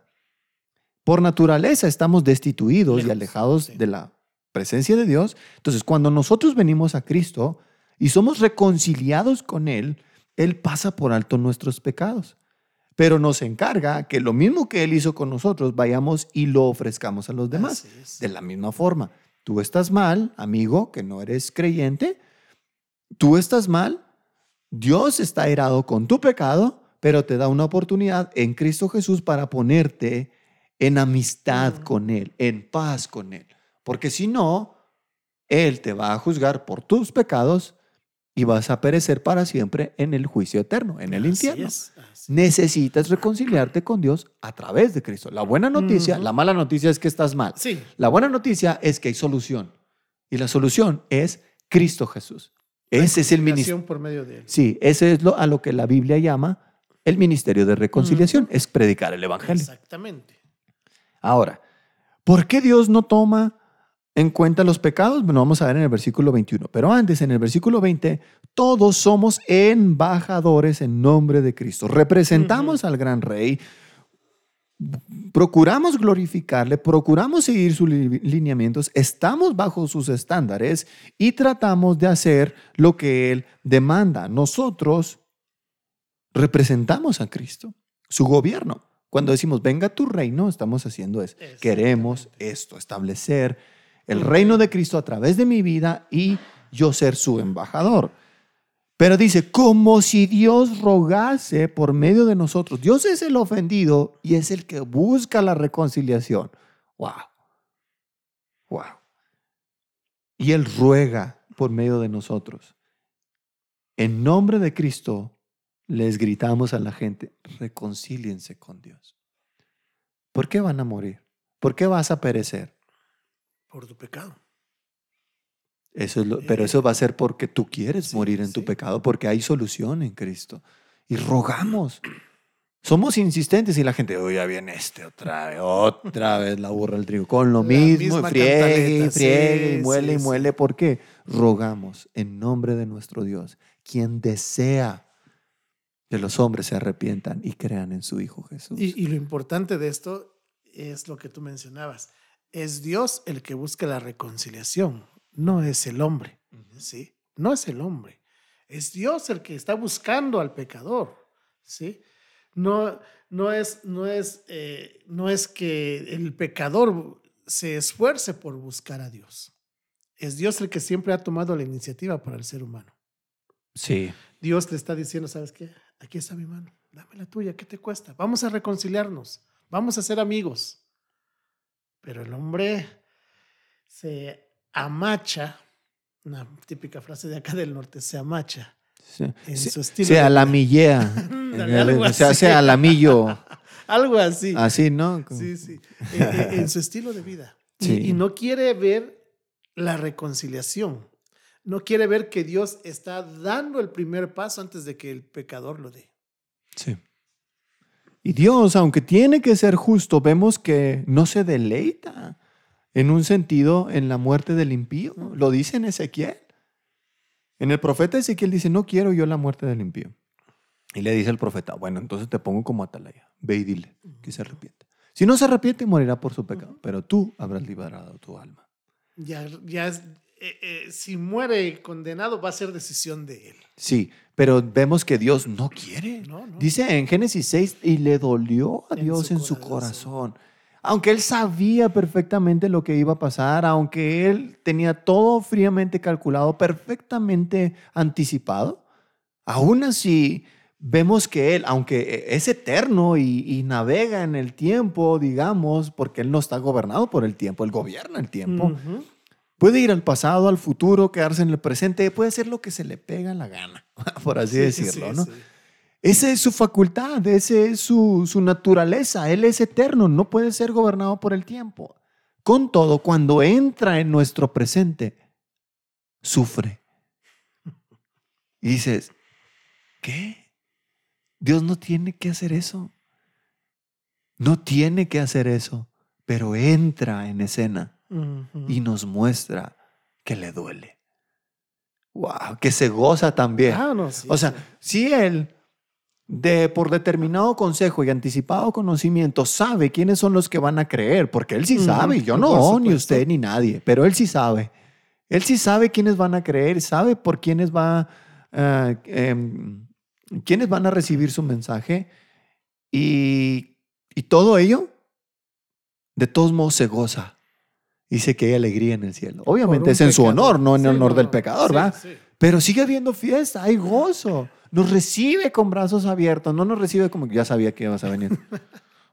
Por naturaleza estamos destituidos y alejados sí. de la presencia de Dios. Entonces, cuando nosotros venimos a Cristo y somos reconciliados con Él, Él pasa por alto nuestros pecados. Pero nos encarga que lo mismo que Él hizo con nosotros, vayamos y lo ofrezcamos a los demás. De la misma forma, tú estás mal, amigo, que no eres creyente, tú estás mal, Dios está airado con tu pecado, pero te da una oportunidad en Cristo Jesús para ponerte en amistad con Él, en paz con Él. Porque si no, Él te va a juzgar por tus pecados y vas a perecer para siempre en el juicio eterno, en el Así infierno. es, Necesitas reconciliarte con Dios a través de Cristo. La buena noticia, la mala noticia es que estás mal. Sí, La buena noticia es que hay solución. Y la solución es Cristo Jesús. Ese es el ministerio. por medio de él. Sí, ese es lo, a lo que la Biblia llama el ministerio de reconciliación. Es predicar el Evangelio. Exactamente. Ahora, ¿por qué Dios no toma en cuenta los pecados? Bueno, vamos a ver en el versículo 21. Pero antes, en el versículo 20, todos somos embajadores en nombre de Cristo. Representamos al gran rey. Procuramos glorificarle, procuramos seguir sus li- lineamientos, estamos bajo sus estándares y tratamos de hacer lo que Él demanda. Nosotros representamos a Cristo, su gobierno. Cuando decimos, venga tu reino, estamos haciendo eso. Queremos esto, establecer el reino de Cristo a través de mi vida y yo ser su embajador. Pero dice, como si Dios rogase por medio de nosotros. Dios es el ofendido y es el que busca la reconciliación. Wow. Wow. Y Él ruega por medio de nosotros. En nombre de Cristo les gritamos a la gente, reconcíliense con Dios. ¿Por qué van a morir? ¿Por qué vas a perecer? Por tu pecado. Eso es lo- pero eso va a ser porque tú quieres Sí, morir en tu pecado, porque hay solución en Cristo. Y rogamos. Somos insistentes y la gente, oh, ya viene este otra vez, otra vez la burra del trigo, con lo La mismo, y friegue y friegue y muele y muele. ¿Por qué? Rogamos en nombre de nuestro Dios, quien desea que los hombres se arrepientan y crean en su Hijo Jesús. Y, y lo importante de esto es lo que tú mencionabas. Es Dios el que busca la reconciliación, no es el hombre. ¿sí? No es el hombre. Es Dios el que está buscando al pecador. ¿sí? No, no, es, no, es, eh, no es que el pecador se esfuerce por buscar a Dios. Es Dios el que siempre ha tomado la iniciativa para el ser humano. Sí. Dios le está diciendo, ¿sabes qué? Aquí está mi mano, dame la tuya, ¿qué te cuesta? Vamos a reconciliarnos, vamos a ser amigos. Pero el hombre se amacha, una típica frase de acá del norte, se amacha sí. en Se- su estilo. Se de vida. alamillea. Ándale, algo Se hace así. alamillo. Algo así. Así, ¿no? Sí, sí. En, en- en su estilo de vida. Y- Sí. y no quiere ver la reconciliación. No quiere ver que Dios está dando el primer paso antes de que el pecador lo dé. Sí. Y Dios, aunque tiene que ser justo, vemos que no se deleita en un sentido en la muerte del impío. Lo dice en Ezequiel. En el profeta Ezequiel dice, no quiero yo la muerte del impío. Y le dice el profeta, bueno, entonces te pongo como atalaya. Ve y dile que se arrepiente. Si no se arrepiente, morirá por su pecado, pero tú habrás liberado tu alma. Ya, ya eh, eh, si muere condenado va a ser decisión de él. Sí, pero vemos que Dios no quiere. No, no. Dice en Génesis 6, y le dolió a En Dios su en su corazón. corazón. Aunque él sabía perfectamente lo que iba a pasar, aunque él tenía todo fríamente calculado, perfectamente anticipado, aún así vemos que él, aunque es eterno y, y navega en el tiempo, digamos, porque él no está gobernado por el tiempo, él gobierna el tiempo, Ujú. Puede ir al pasado, al futuro, quedarse en el presente, puede hacer lo que se le pega la gana, por así Sí, decirlo, sí, ¿no? sí. Esa es su facultad, esa es su, su naturaleza, Él es eterno, no puede ser gobernado por el tiempo. Con todo, cuando entra en nuestro presente, sufre. Y dices, ¿qué? Dios no tiene que hacer eso. No tiene que hacer eso, pero entra en escena Y nos muestra que le duele. Wow, que se goza también. Ah, no, sí, o sea, sí. si él de por determinado consejo y anticipado conocimiento sabe quiénes son los que van a creer, porque él sí sabe, yo no, ni usted ni nadie, pero él sí sabe. Él sí sabe quiénes van a creer, sabe por quiénes va quiénes van a recibir su mensaje y, y todo ello de todos modos se goza. Dice que hay alegría en el cielo. Obviamente es en su honor, no en Sí, honor no, del pecador, Sí, ¿verdad? sí. Pero sigue habiendo fiesta, hay gozo. Nos recibe con brazos abiertos, no nos recibe como que ya sabía que ibas a venir.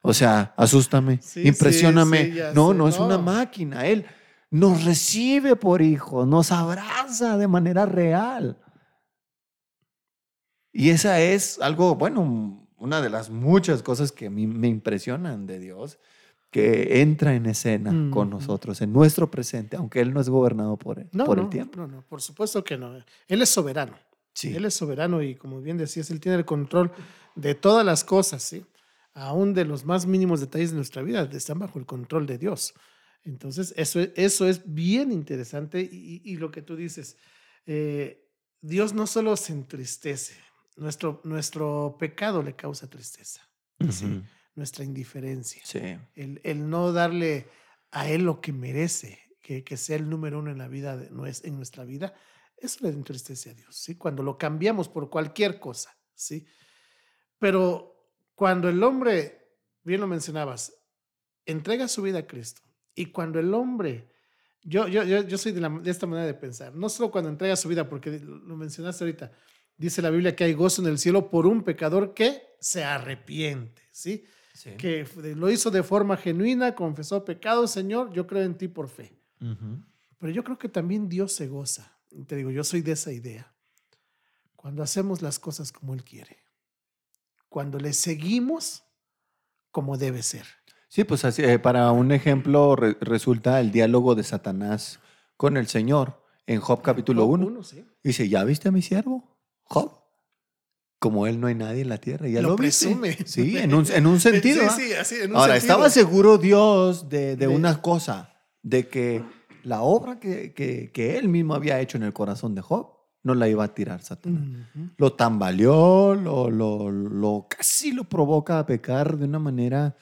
O sea, asústame, impresióname. no, sé, no es no. una máquina. Él nos recibe por hijos, nos abraza de manera real. Y esa es algo, bueno, una de las muchas cosas que a mí me impresionan de Dios, que entra en escena con nosotros, en nuestro presente, aunque Él no es gobernado por, No, por no, el tiempo. no, no, por supuesto que no. Él es soberano. Sí. Él es soberano y como bien decías, Él tiene el control de todas las cosas, ¿sí? Aún de los más mínimos detalles de nuestra vida, están bajo el control de Dios. Entonces, eso, es- eso es bien interesante y, y lo que tú dices, eh, Dios no solo se entristece, nuestro, nuestro pecado le causa tristeza, ¿sí? Nuestra indiferencia, Sí. el, el no darle a Él lo que merece, que, que sea el número uno en la vida, de, en nuestra vida, eso le entristece a Dios, ¿sí? Cuando lo cambiamos por cualquier cosa, ¿sí? Pero cuando el hombre, bien lo mencionabas, entrega su vida a Cristo y cuando el hombre, yo, yo, yo, yo soy de, la- de esta manera de pensar, no solo cuando entrega su vida, porque lo lo mencionaste ahorita, dice la Biblia que hay gozo en el cielo por un pecador que se arrepiente, ¿sí? Sí. Que lo hizo de forma genuina, confesó pecado, Señor, yo creo en ti por fe. Pero yo creo que también Dios se goza. Te digo, yo soy de esa idea. Cuando hacemos las cosas como Él quiere. Cuando le seguimos como debe ser. Sí, pues así, eh, para un ejemplo re- resulta el diálogo de Satanás con el Señor en Job capítulo Job 1. uno, sí. Dice, ¿ya viste a mi siervo? Job. Como él no hay nadie en la tierra. ¿Ya Lo lo, viste?". presume. Sí, en un, en un sentido. Sí, ¿ah? sí, así, en un Ahora, sentido. estaba seguro Dios de, de De- una cosa, de que la obra que, que, que él mismo había hecho en el corazón de Job no la iba a tirar Satanás. Ujú. Lo tambaleó, lo, lo, lo- casi lo provoca a pecar de una manera...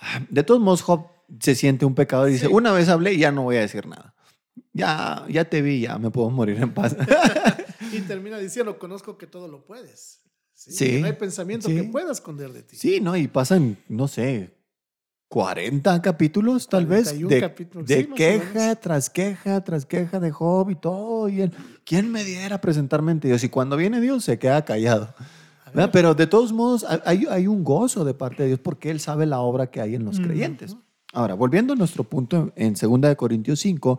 ah, De todos modos, Job se siente un pecador y dice, Sí. una vez hablé y ya no voy a decir nada. Ya, ya te vi, ya me puedo morir en paz. Y termina diciendo, conozco que todo lo puedes. Sí, no hay pensamiento sí. que pueda esconder de ti. sí, ¿no? Y pasan, no sé, 40 capítulos tal vez 41 de, capítulos, de sí, queja tras queja tras queja de Job y todo. Y él, ¿quién me diera a presentarme ante Dios? Y cuando viene Dios se queda callado. Pero de todos modos hay- hay, un gozo de parte de Dios porque Él sabe la obra que hay en los creyentes. Ahora, volviendo a nuestro punto en 2 de Corintios 5,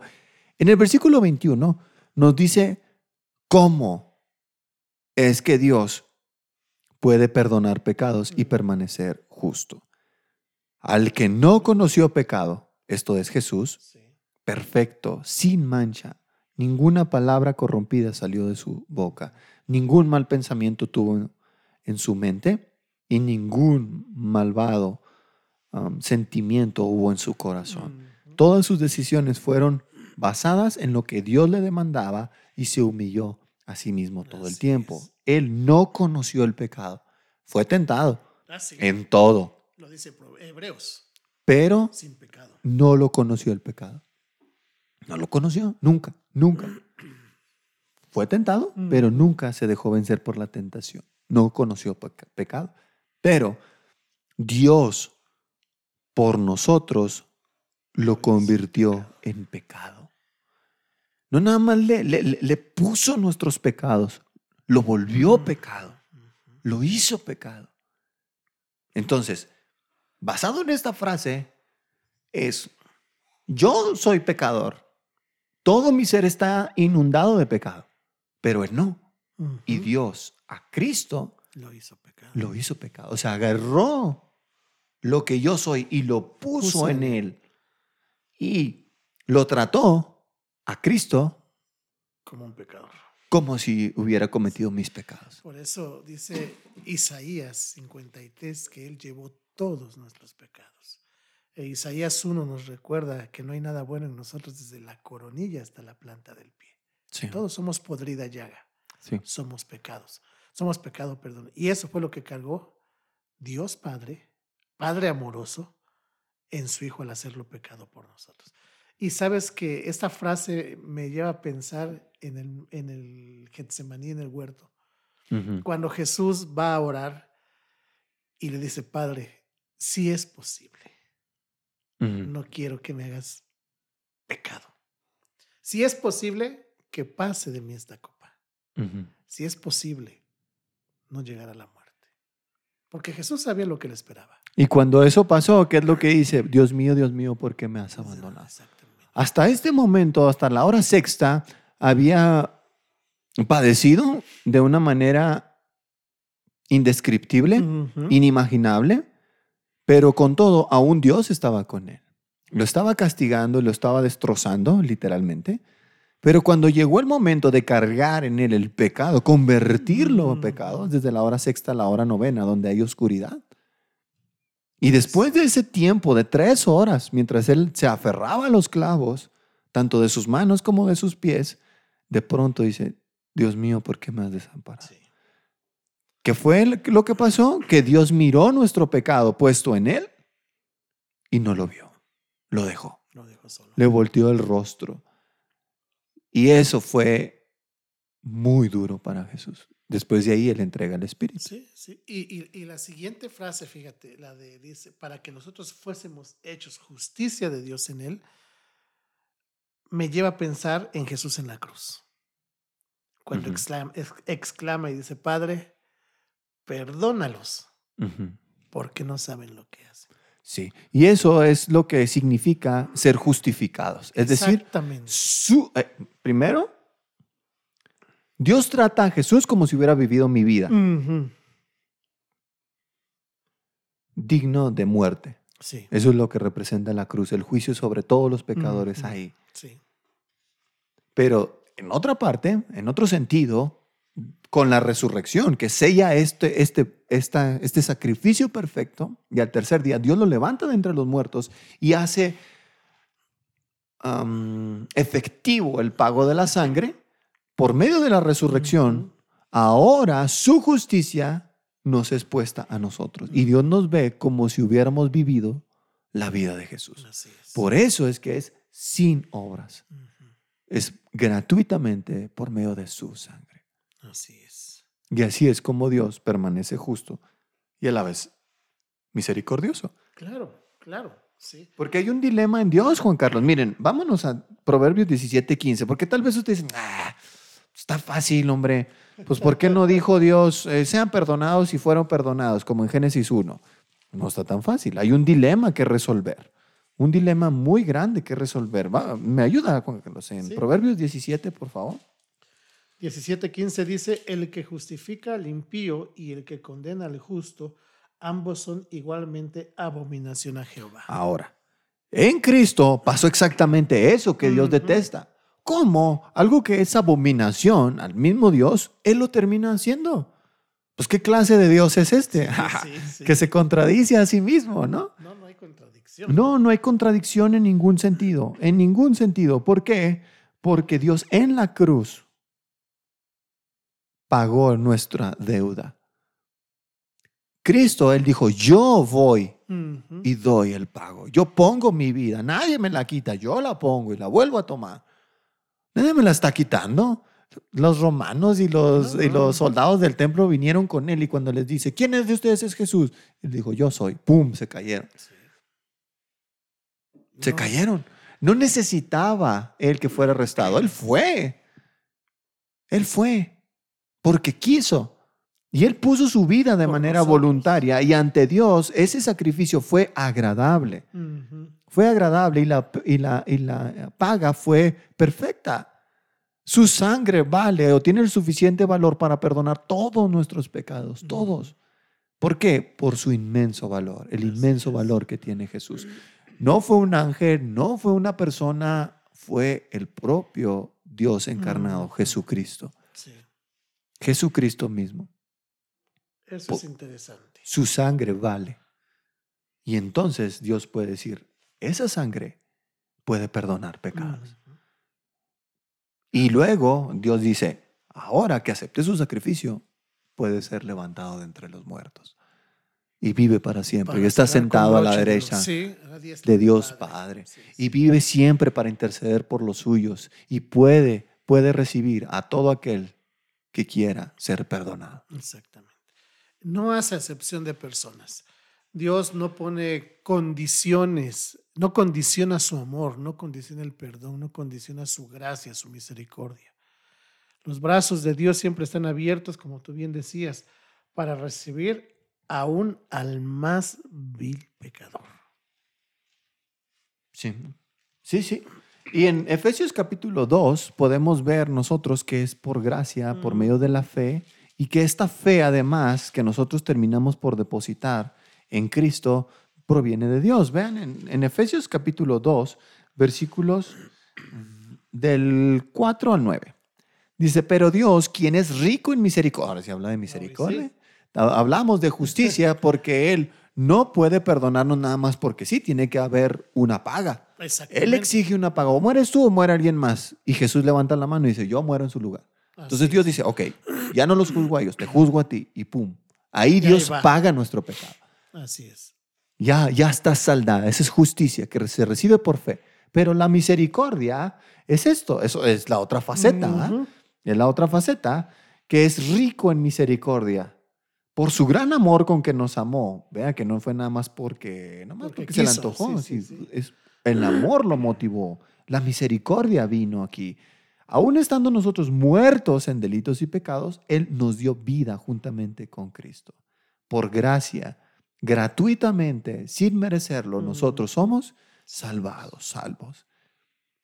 en el versículo 21 nos dice cómo es que Dios puede perdonar pecados y permanecer justo. Al que no conoció pecado, esto es Jesús, perfecto, sin mancha. Ninguna palabra corrompida salió de su boca. Ningún mal pensamiento tuvo en, su mente y ningún malvado um, sentimiento hubo en su corazón. Todas sus decisiones fueron basadas en lo que Dios le demandaba y se humilló a sí mismo todo el tiempo. es. Él no conoció el pecado. Fue tentado Así en todo, lo dice Hebreos, pero sin pecado. no lo conoció el pecado. No lo conoció, nunca, nunca. Fue tentado, Mm. pero nunca se dejó vencer por la tentación. No conoció peca- pecado. Pero Dios, por nosotros, lo convirtió en pecado. No nada más le, le- puso nuestros pecados, lo volvió pecado, lo hizo pecado. Entonces, basado en esta frase, es, yo soy pecador, todo mi ser está inundado de pecado, pero él no. Y. Dios a Cristo lo hizo pecado. lo hizo pecado. O sea, agarró lo que yo soy y lo puso, en él. Y lo trató a Cristo como un pecador. como si hubiera cometido mis pecados. Por eso dice Isaías 53 que Él llevó todos nuestros pecados. E Isaías 1 nos recuerda que no hay nada bueno en nosotros desde la coronilla hasta la planta del pie. Sí. Todos somos podrida llaga. Sí. Somos pecados. Somos pecado, perdón. Y eso fue lo que cargó Dios Padre, Padre amoroso, en su Hijo al hacerlo pecado por nosotros. Y sabes que esta frase me lleva a pensar en el, en el Getsemaní, en el huerto. Cuando Jesús va a orar y le dice, Padre, si es posible, no quiero que me hagas pecado. Si es posible, que pase de mí esta copa. Si es posible, no llegar a la muerte. Porque Jesús sabía lo que le esperaba. Y cuando eso pasó, ¿qué es lo que dice? Dios mío, Dios mío, ¿por qué me has abandonado? Hasta este momento, hasta la hora sexta, había padecido de una manera indescriptible, inimaginable, pero con todo, aún Dios estaba con él. Lo estaba castigando, lo estaba destrozando, literalmente. Pero cuando llegó el momento de cargar en él el pecado, convertirlo en pecado, desde la hora sexta a la hora novena, donde hay oscuridad. Y después de ese tiempo de tres horas, mientras él se aferraba a los clavos, tanto de sus manos como de sus pies, de pronto dice, Dios mío, ¿por qué me has desamparado? Sí. ¿Qué fue lo que pasó? Que Dios miró nuestro pecado puesto en él y no lo vio, lo dejó, Lo dejó solo. le volteó el rostro. Y eso fue muy duro para Jesús. Después de ahí él entrega el Espíritu. Sí, sí. Y, y- y la siguiente frase, fíjate, la de dice, para que nosotros fuésemos hechos justicia de Dios en él, me lleva a pensar en Jesús en la cruz. Cuando Ujú. exclama, ex- exclama y dice, Padre, perdónalos porque no saben lo que hacen. Sí, y eso es lo que significa ser justificados. Es decir, su, eh, primero, Dios trata a Jesús como si hubiera vivido mi vida, digno de muerte. Sí, Eso es lo que representa la cruz, el juicio sobre todos los pecadores ahí. sí. Pero en otra parte, en otro sentido, con la resurrección, que sella este, este, esta, este sacrificio perfecto, y al tercer día Dios lo levanta de entre los muertos y hace efectivo el pago de la sangre, por medio de la resurrección, ahora su justicia nos es puesta a nosotros. Y Dios nos ve como si hubiéramos vivido la vida de Jesús. Es. Por eso es que es sin obras es gratuitamente por medio de su sangre. Así es. Y así es como Dios permanece justo y a la vez misericordioso. Claro, claro, sí. Porque hay un dilema en Dios, Juan Carlos. Miren, vámonos a Proverbios 17, 15, porque tal vez ustedes dicen, ah, está fácil, hombre. Pues ¿por qué no dijo Dios, eh, sean perdonados y fueron perdonados, como en Génesis 1? No está tan fácil. Hay un dilema que resolver. Un dilema muy grande que resolver. Va, ¿Me ayuda, Juan Carlos? En Sí. Proverbios 17, por favor. 17:15 dice, el que justifica al impío y el que condena al justo, ambos son igualmente abominación a Jehová. Ahora, en Cristo pasó exactamente eso que Dios detesta. ¿Cómo? Algo que es abominación al mismo Dios, Él lo termina haciendo. Pues qué clase de Dios es este, Sí, sí. que se contradice a sí mismo, ¿no? No, no hay contradicción. No, no hay contradicción en ningún sentido, en ningún sentido. ¿Por qué? Porque Dios en la cruz pagó nuestra deuda. Cristo, Él dijo, yo voy y doy el pago. Yo pongo mi vida, nadie me la quita, yo la pongo y la vuelvo a tomar. Nadie me la está quitando. Los romanos y los, y los soldados del templo vinieron con él y cuando les dice, ¿quién es de ustedes es Jesús? Él dijo, yo soy. ¡Pum! Se cayeron. Sí. Se No, cayeron. No necesitaba él que fuera arrestado. Él fue. Él fue. Porque quiso. Y él puso su vida de Por manera nosotros. voluntaria y ante Dios ese sacrificio fue agradable. Fue agradable y la, y la, y la paga fue perfecta. Su sangre vale o tiene el suficiente valor para perdonar todos nuestros pecados, todos. ¿Por qué? Por su inmenso valor, el inmenso valor que tiene Jesús. No fue un ángel, no fue una persona, fue el propio Dios encarnado. Jesucristo. Sí. Jesucristo mismo. Eso es interesante. Su sangre vale. Y entonces Dios puede decir, esa sangre puede perdonar pecados. Y luego Dios dice, ahora que acepte su sacrificio, puede ser levantado de entre los muertos. Y vive para siempre. Para y está sentado a la derecha Sí, a la diestra de Dios Padre. Sí, sí. Y vive siempre para interceder por los suyos. Y puede, puede recibir a todo aquel que quiera ser perdonado. Exactamente. No hace excepción de personas. Dios no pone condiciones, no condiciona su amor, no condiciona el perdón, no condiciona su gracia, su misericordia. Los brazos de Dios siempre están abiertos, como tú bien decías, para recibir aún al más vil pecador. Sí. Sí, sí. Y en Efesios capítulo 2 podemos ver nosotros que es por gracia, por medio de la fe, y que esta fe además que nosotros terminamos por depositar en Cristo proviene de Dios. Vean en, en Efesios capítulo 2, versículos del 4 al 9. Dice, pero Dios, quien es rico en misericordia, ahora se habla de misericordia, Ha- hablamos de justicia porque Él no puede perdonarnos nada más porque sí, tiene que haber una paga. Él exige una paga. O mueres tú o muere alguien más. Y Jesús levanta la mano y dice, yo muero en su lugar. Entonces Así Dios dice, ok, ya no los juzgo a ellos, te juzgo a ti. Y pum. Ahí Dios paga nuestro pecado. Así es. Ya, ya está saldada. Esa es justicia que se recibe por fe. Pero la misericordia es esto. Eso es la otra faceta. ¿ah? Ujú. Es la otra faceta que es rico en misericordia. Por su gran amor con que nos amó. Vean que no fue nada más porque, nada más Porque porque, se le antojó. sí, sí, sí. es- el amor lo motivó. La misericordia vino aquí. Aún estando nosotros muertos en delitos y pecados, Él nos dio vida juntamente con Cristo. Por gracia, gratuitamente, sin merecerlo, nosotros somos salvados, salvos.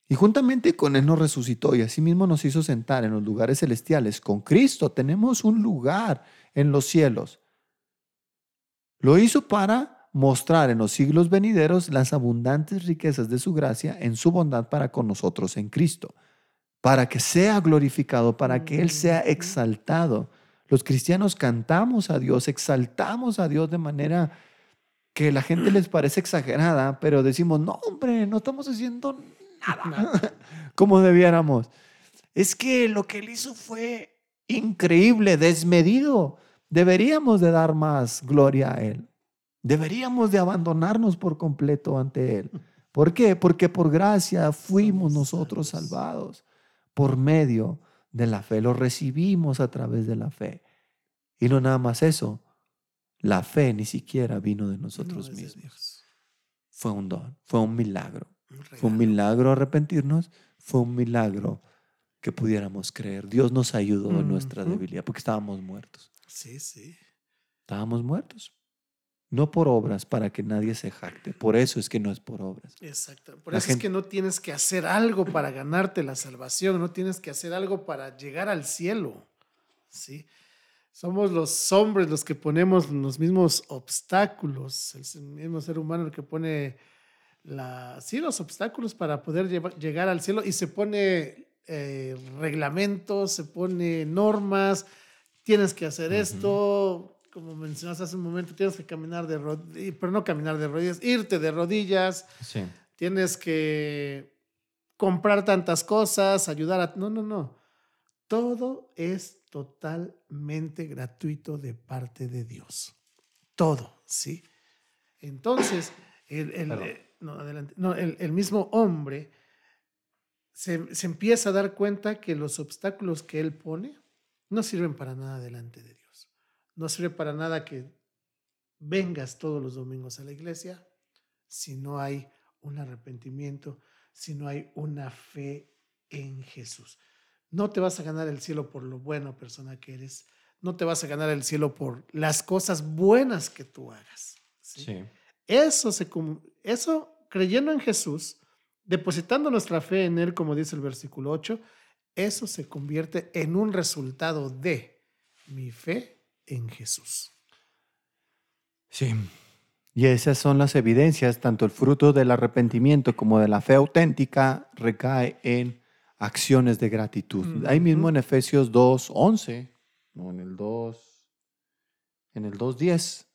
Y juntamente con Él nos resucitó y asimismo nos hizo sentar en los lugares celestiales. Con Cristo tenemos un lugar en los cielos. Lo hizo para mostrar en los siglos venideros las abundantes riquezas de su gracia en su bondad para con nosotros en Cristo, para que sea glorificado, para que Él sea exaltado. Los cristianos cantamos a Dios, exaltamos a Dios de manera que la gente les parece exagerada, pero decimos, no, hombre, no estamos haciendo nada como debiéramos. Es que lo que Él hizo fue increíble, desmedido. Deberíamos de dar más gloria a Él. Deberíamos de abandonarnos por completo ante Él. ¿Por qué? Porque por gracia fuimos nosotros salvados por medio de la fe. Lo recibimos a través de la fe. Y no nada más eso. La fe ni siquiera vino de nosotros No, mismos. Fue un don, fue un milagro. Un Fue un milagro arrepentirnos, fue un milagro que pudiéramos creer. Dios nos ayudó en nuestra debilidad porque estábamos muertos. Sí, sí. Estábamos muertos. No por obras para que nadie se jacte. Por eso es que no es por obras. Exacto. Por La eso gente- es que no tienes que hacer algo para ganarte la salvación, no tienes que hacer algo para llegar al cielo. ¿sí? Somos los hombres los que ponemos los mismos obstáculos, el mismo ser humano el que pone la, sí, los obstáculos para poder llegar al cielo y se pone eh, reglamentos, se pone normas, tienes que hacer esto, como mencionaste hace un momento, tienes que caminar de rodillas, pero no caminar de rodillas, irte de rodillas, Sí. tienes que comprar tantas cosas, ayudar a... No, no, no. Todo es totalmente gratuito de parte de Dios. Todo, ¿sí? Entonces, el, el- eh, no, adelante. No, el, el mismo hombre se, se empieza a dar cuenta que los obstáculos que él pone no sirven para nada delante de Dios. No sirve para nada que vengas todos los domingos a la iglesia si no hay un arrepentimiento, si no hay una fe en Jesús. No te vas a ganar el cielo por lo buena persona que eres. No te vas a ganar el cielo por las cosas buenas que tú hagas. ¿sí? Sí. Eso, se, eso, creyendo en Jesús, depositando nuestra fe en Él, como dice el versículo 8, eso se convierte en un resultado de mi fe en Jesús. Sí. Y esas son las evidencias, tanto el fruto del arrepentimiento como de la fe auténtica recae en acciones de gratitud. Ahí mismo en Efesios 2, 11, no, en el 2, en el 2, 10,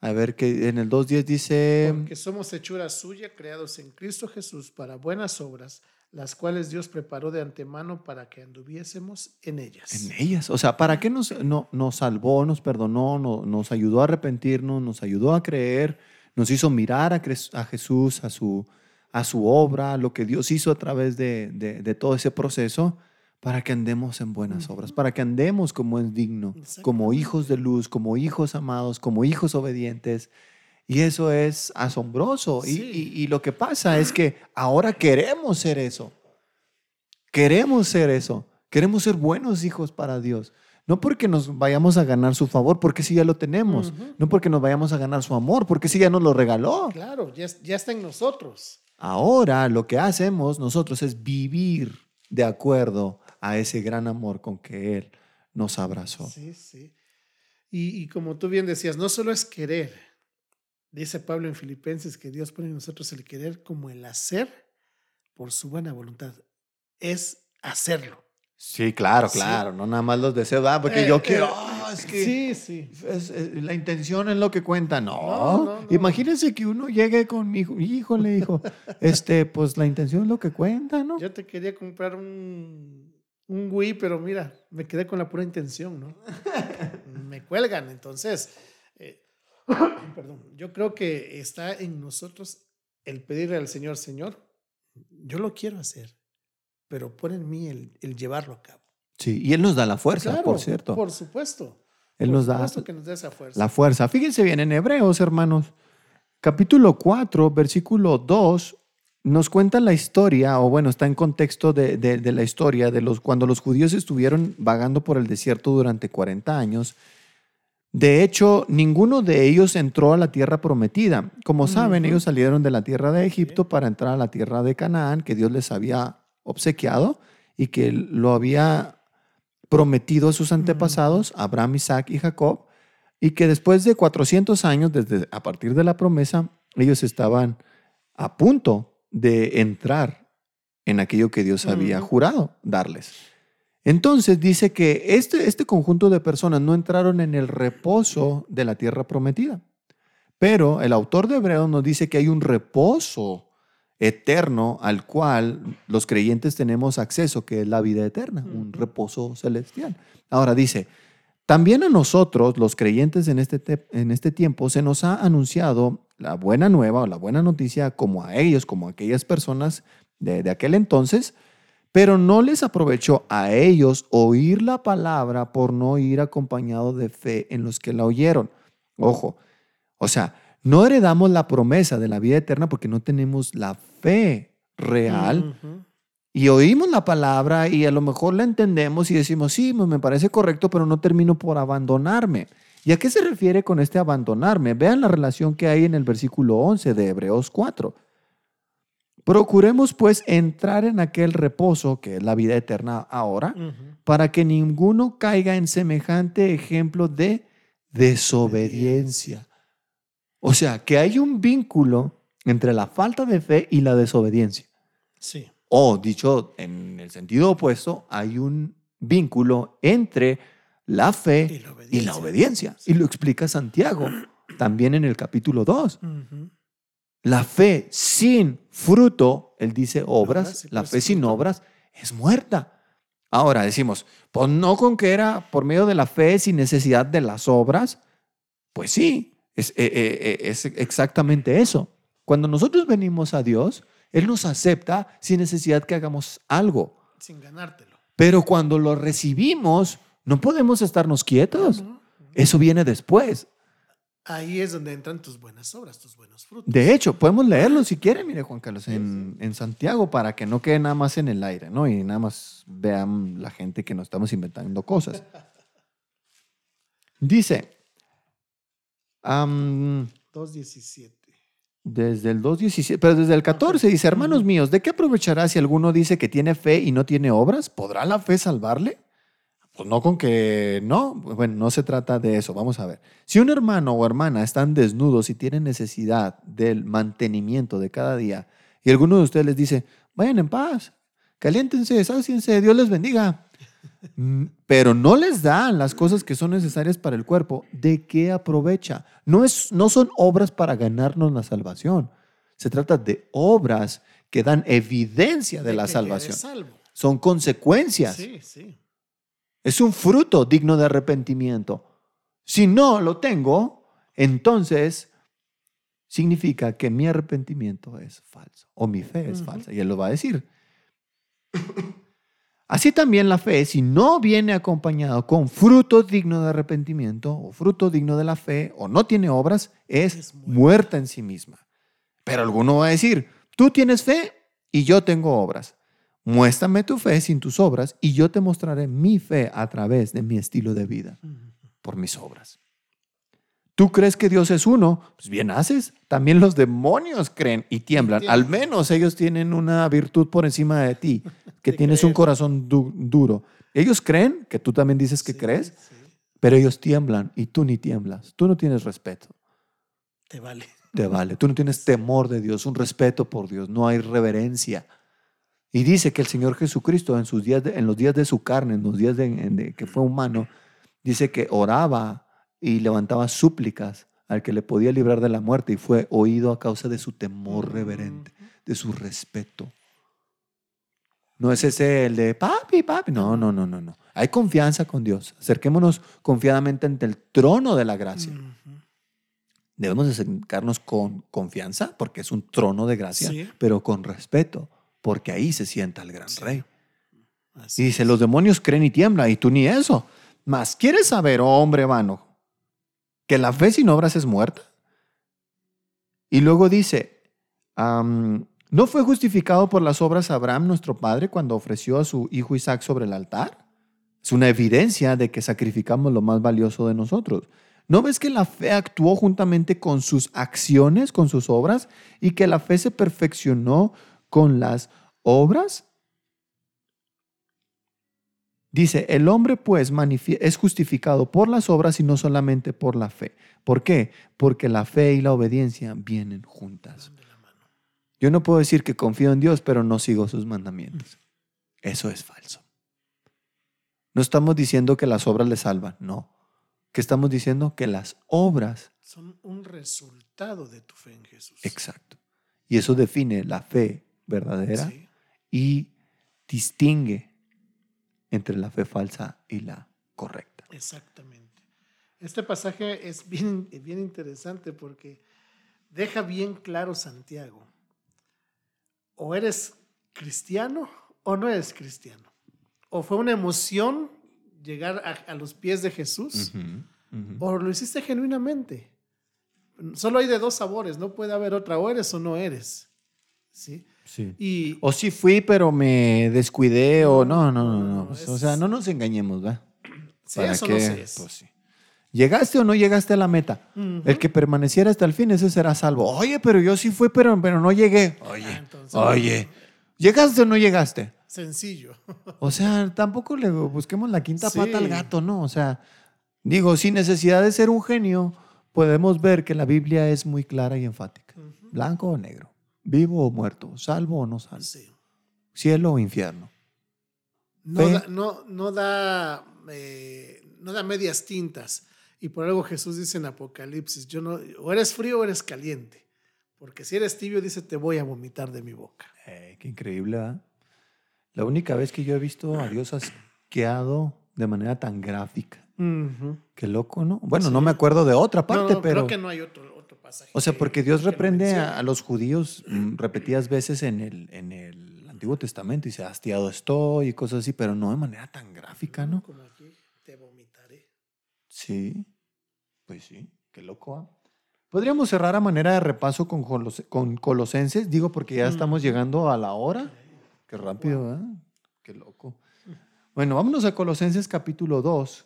A ver, que en el 2.10 dice... Porque somos hechura suya, creados en Cristo Jesús para buenas obras, las cuales Dios preparó de antemano para que anduviésemos en ellas. En ellas. O sea, ¿para qué nos, no, nos salvó, nos perdonó, no- nos ayudó a arrepentirnos, nos ayudó a creer, nos hizo mirar a, Jesús, a su, a su obra, lo que Dios hizo a través de, de- de todo ese proceso? Para que andemos en buenas obras, para que andemos como es digno, como hijos de luz, como hijos amados, como hijos obedientes. Y eso es asombroso. Y- Sí. y- y lo que pasa es que ahora queremos ser eso. Queremos ser eso. Queremos ser buenos hijos para Dios. No porque nos vayamos a ganar su favor, porque sí ya lo tenemos. No porque nos vayamos a ganar su amor, porque sí ya nos lo regaló. Claro, ya, ya está en nosotros. Ahora lo que hacemos nosotros es vivir de acuerdo a ese gran amor con que Él nos abrazó. Sí, sí. Y, y como tú bien decías, no solo es querer. Dice Pablo en Filipenses que Dios pone en nosotros el querer como el hacer por su buena voluntad. Es hacerlo. Sí, claro, Sí. claro. No nada más los deseos, ah, porque Eh, yo quiero. eh, ah, es que Sí, sí. es- es- la intención es lo que cuenta. No. No, no, no. Imagínense que uno llegue con mi hijo, híjole, hijo, este, pues la intención es lo que cuenta, ¿no? Yo te quería comprar un, un Wii, pero mira, me quedé con la pura intención, ¿no? me cuelgan, entonces, perdón, yo creo que está en nosotros el pedirle al Señor, Señor, yo lo quiero hacer, pero pon en mí el, el llevarlo a cabo. Sí, y Él nos da la fuerza, Claro, por cierto. Por supuesto. Él por nos da que nos da esa fuerza. la fuerza. Fíjense bien, en Hebreos, hermanos, capítulo 4, versículo 2, nos cuenta la historia, o bueno, está en contexto de, de- de la historia de los, cuando los judíos estuvieron vagando por el desierto durante 40 años. De hecho, ninguno de ellos entró a la tierra prometida. Como saben, ellos salieron de la tierra de Egipto para entrar a la tierra de Canaán, que Dios les había obsequiado y que lo había prometido a sus antepasados, Abraham, Isaac y Jacob, y que después de 400 años, desde a partir de la promesa, ellos estaban a punto de entrar en aquello que Dios había jurado darles. Entonces dice que este, este conjunto de personas no entraron en el reposo de la tierra prometida. Pero el autor de Hebreos nos dice que hay un reposo eterno al cual los creyentes tenemos acceso, que es la vida eterna, un reposo celestial. Ahora dice, también a nosotros, los creyentes en este, te- en este tiempo, se nos ha anunciado la buena nueva o la buena noticia como a ellos, como a aquellas personas de, de aquel entonces, pero no les aprovechó a ellos oír la palabra por no ir acompañado de fe en los que la oyeron. Ojo, o sea, no heredamos la promesa de la vida eterna porque no tenemos la fe real y oímos la palabra y a lo mejor la entendemos y decimos, sí, me parece correcto, pero no termino por abandonarme. ¿Y a qué se refiere con este abandonarme? Vean la relación que hay en el versículo 11 de Hebreos 4. Procuremos pues entrar en aquel reposo, que es la vida eterna ahora, para que ninguno caiga en semejante ejemplo de desobediencia. O sea, que hay un vínculo entre la falta de fe y la desobediencia. Sí. O, dicho en el sentido opuesto, hay un vínculo entre la fe Y la y la obediencia. Y lo explica Santiago también en el capítulo 2. Ujú. La fe sin fruto, él dice obras, la pues, fe sin obras es muerta. Ahora decimos, pues no con que era por medio de la fe sin necesidad de las obras. Pues sí, es, eh, eh, eh, es exactamente eso. Cuando nosotros venimos a Dios, Él nos acepta sin necesidad que hagamos algo. Sin ganártelo. Pero cuando lo recibimos, no podemos estarnos quietos. Eso viene después. Ahí es donde entran tus buenas obras, tus buenos frutos. De hecho, podemos leerlo si quieren, mire Juan Carlos, en, en Santiago, para que no quede nada más en el aire, ¿no? Y nada más vean la gente que nos estamos inventando cosas. Dice, am, 2.17. desde el 2.17, pero desde el 14 dice, hermanos míos, ¿de qué aprovechará si alguno dice que tiene fe y no tiene obras? ¿Podrá la fe salvarle? Pues no con que no, bueno, no se trata de eso. Vamos a ver. Si un hermano o hermana están desnudos y tienen necesidad del mantenimiento de cada día, y alguno de ustedes les dice, vayan en paz, caliéntense, sáciense, Dios les bendiga. mm, pero no les dan las cosas que son necesarias para el cuerpo, ¿de qué aprovecha? No, es, no son obras para ganarnos la salvación. Se trata de obras que dan evidencia de, la que salvación. Son consecuencias. Sí, sí. Es un fruto digno de arrepentimiento. Si no lo tengo, entonces significa que mi arrepentimiento es falso o mi fe es Ujú. falsa. Y él lo va a decir. Así también la fe, si no viene acompañado con fruto digno de arrepentimiento o fruto digno de la fe o no tiene obras, es, Es muerta. muerta en sí misma. Pero alguno va a decir, tú tienes fe y yo tengo obras. Muéstrame tu fe sin tus obras y yo te mostraré mi fe a través de mi estilo de vida, por mis obras. ¿Tú crees que Dios es uno? Pues bien haces. También los demonios creen y tiemblan. Al menos ellos tienen una virtud por encima de ti, que tienes un corazón du- duro. Ellos creen, que tú también dices que Sí, crees, sí. pero ellos tiemblan y tú ni tiemblas. Tú no tienes respeto. Te vale. Te vale. Tú no tienes temor de Dios, un respeto por Dios. No hay reverencia. Y dice que el Señor Jesucristo en, sus días de- en los días de su carne, en los días de, que fue humano, dice que oraba y levantaba súplicas al que le podía librar de la muerte y fue oído a causa de su temor reverente, de su respeto. No es ese el de papi, papi. No, no, no, no, no. Hay confianza con Dios. Acerquémonos confiadamente ante el trono de la gracia. Debemos acercarnos con confianza, porque es un trono de gracia, Sí. pero con respeto, porque ahí se sienta el gran Sí. rey. Así Y dice, es. los demonios creen y tiemblan, y tú ni eso. Mas, ¿quieres saber, oh hombre vano, que la fe sin obras es muerta? Y luego dice, ¿no fue justificado por las obras Abraham, nuestro padre, cuando ofreció a su hijo Isaac sobre el altar? Es una evidencia de que sacrificamos lo más valioso de nosotros. ¿No ves que la fe actuó juntamente con sus acciones, con sus obras, y que la fe se perfeccionó con las obras? Dice, el hombre pues es justificado por las obras y no solamente por la fe. ¿Por qué? Porque la fe y la obediencia vienen juntas. Yo no puedo decir que confío en Dios, pero no sigo sus mandamientos. Eso es falso. No estamos diciendo que las obras le salvan, no. Que estamos diciendo que las obras, Son un resultado de tu fe en Jesús. exacto. Y eso define la fe verdadera Sí. y distingue entre la fe falsa y la correcta. Exactamente. Este pasaje es bien, bien interesante porque deja bien claro Santiago. O eres cristiano o no eres cristiano. O fue una emoción llegar a, a los pies de Jesús o lo hiciste genuinamente. Solo hay de dos sabores, no puede haber otra, o eres o no eres. ¿Sí? Sí. Y O sí fui, pero me descuidé, o no, no, no, no. no, pues, es- O sea, no nos engañemos, ¿verdad? seas o no seas. Pues sí. ¿Llegaste o no llegaste a la meta? El que permaneciera hasta el fin, ese será salvo. Oye, pero yo sí fui, pero, pero no llegué. Oye, Ah, entonces, oye. ¿Llegaste o no llegaste? Sencillo. O sea, tampoco le busquemos la quinta Sí. pata al gato, ¿no? O sea, digo, sin necesidad de ser un genio, podemos ver que la Biblia es muy clara y enfática. Blanco o negro, vivo o muerto, salvo o no salvo, Sí. cielo o infierno. No da, no, no da, eh, no da medias tintas. Y por algo Jesús dice en Apocalipsis, yo no, o eres frío o eres caliente. Porque si eres tibio, dice, te voy a vomitar de mi boca. Eh, qué increíble. La única vez que yo he visto a Dios asqueado de manera tan gráfica. Qué loco, ¿no? Bueno, Sí. no me acuerdo de otra parte, no, pero... creo que no hay otro pasaje. O sea, que- porque Dios reprende a, a los judíos mm, repetidas veces en el, en el Antiguo Testamento y dice, hastiado estoy y cosas así, pero no de manera tan gráfica, ¿no? Como aquí, te vomitaré. Sí, pues sí, qué loco. ¿ah? Podríamos cerrar a manera de repaso con, Colos- con Colosenses, digo porque ya estamos Ujú. llegando a la hora. Qué rápido, ¿verdad? Qué loco. Bueno, vámonos a Colosenses capítulo 2,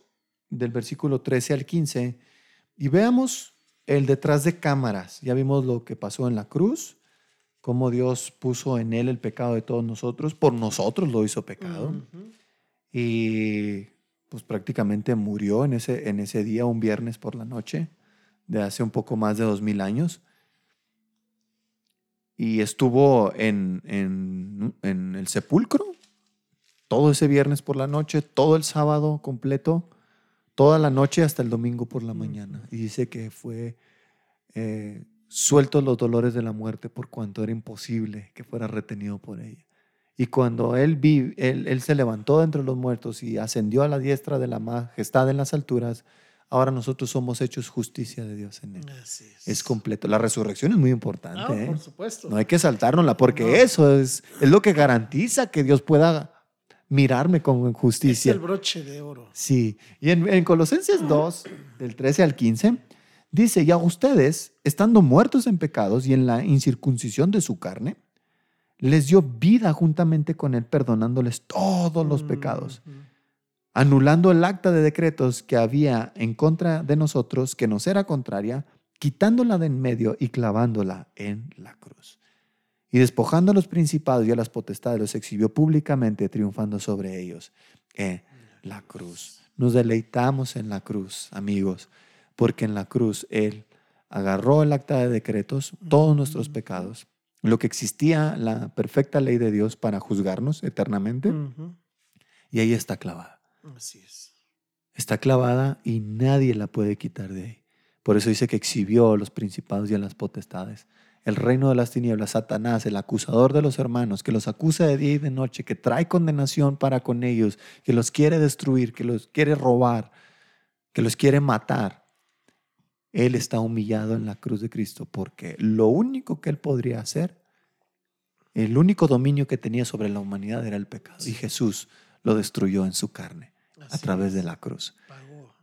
del versículo 13 al 15, y veamos el detrás de cámaras. Ya vimos lo que pasó en la cruz, cómo Dios puso en él el pecado de todos nosotros, por nosotros lo hizo pecado, y pues prácticamente murió en ese, en ese día, un viernes por la noche, de hace un poco más de dos mil años. Y estuvo en, en- en el sepulcro todo ese viernes por la noche, todo el sábado completo, toda la noche hasta el domingo por la mañana. Y dice que fue eh, sueltos los dolores de la muerte por cuanto era imposible que fuera retenido por ella. Y cuando él, vi, él, él se levantó de entre los muertos y ascendió a la diestra de la majestad en las alturas, ahora nosotros somos hechos justicia de Dios en él. Así es. Es completo. La resurrección es muy importante. Ah, ¿eh? por supuesto. No hay que saltárnosla, porque No. eso es, es lo que garantiza que Dios pueda mirarme con es justicia. el broche de oro. Sí. Y en, en Colosenses 2, del 13 al 15, dice, y a ustedes, estando muertos en pecados y en la incircuncisión de su carne, les dio vida juntamente con él, perdonándoles todos los pecados anulando el acta de decretos que había en contra de nosotros, que nos era contraria, quitándola de en medio y clavándola en la cruz. Y despojando a los principados y a las potestades, los exhibió públicamente, triunfando sobre ellos en la cruz. Nos deleitamos en la cruz, amigos, porque en la cruz Él agarró el acta de decretos, todos nuestros pecados, lo que existía, la perfecta ley de Dios para juzgarnos eternamente, y ahí está clavada Así es. está clavada y nadie la puede quitar de ahí. Por eso dice que exhibió a los principados y a las potestades. El reino de las tinieblas, Satanás, el acusador de los hermanos, que los acusa de día y de noche, que trae condenación para con ellos, que los quiere destruir, que los quiere robar, que los quiere matar. Él está humillado en la cruz de Cristo porque lo único que él podría hacer, el único dominio que tenía sobre la humanidad era el pecado. Y Jesús lo destruyó en su carne a través de la cruz. Pagó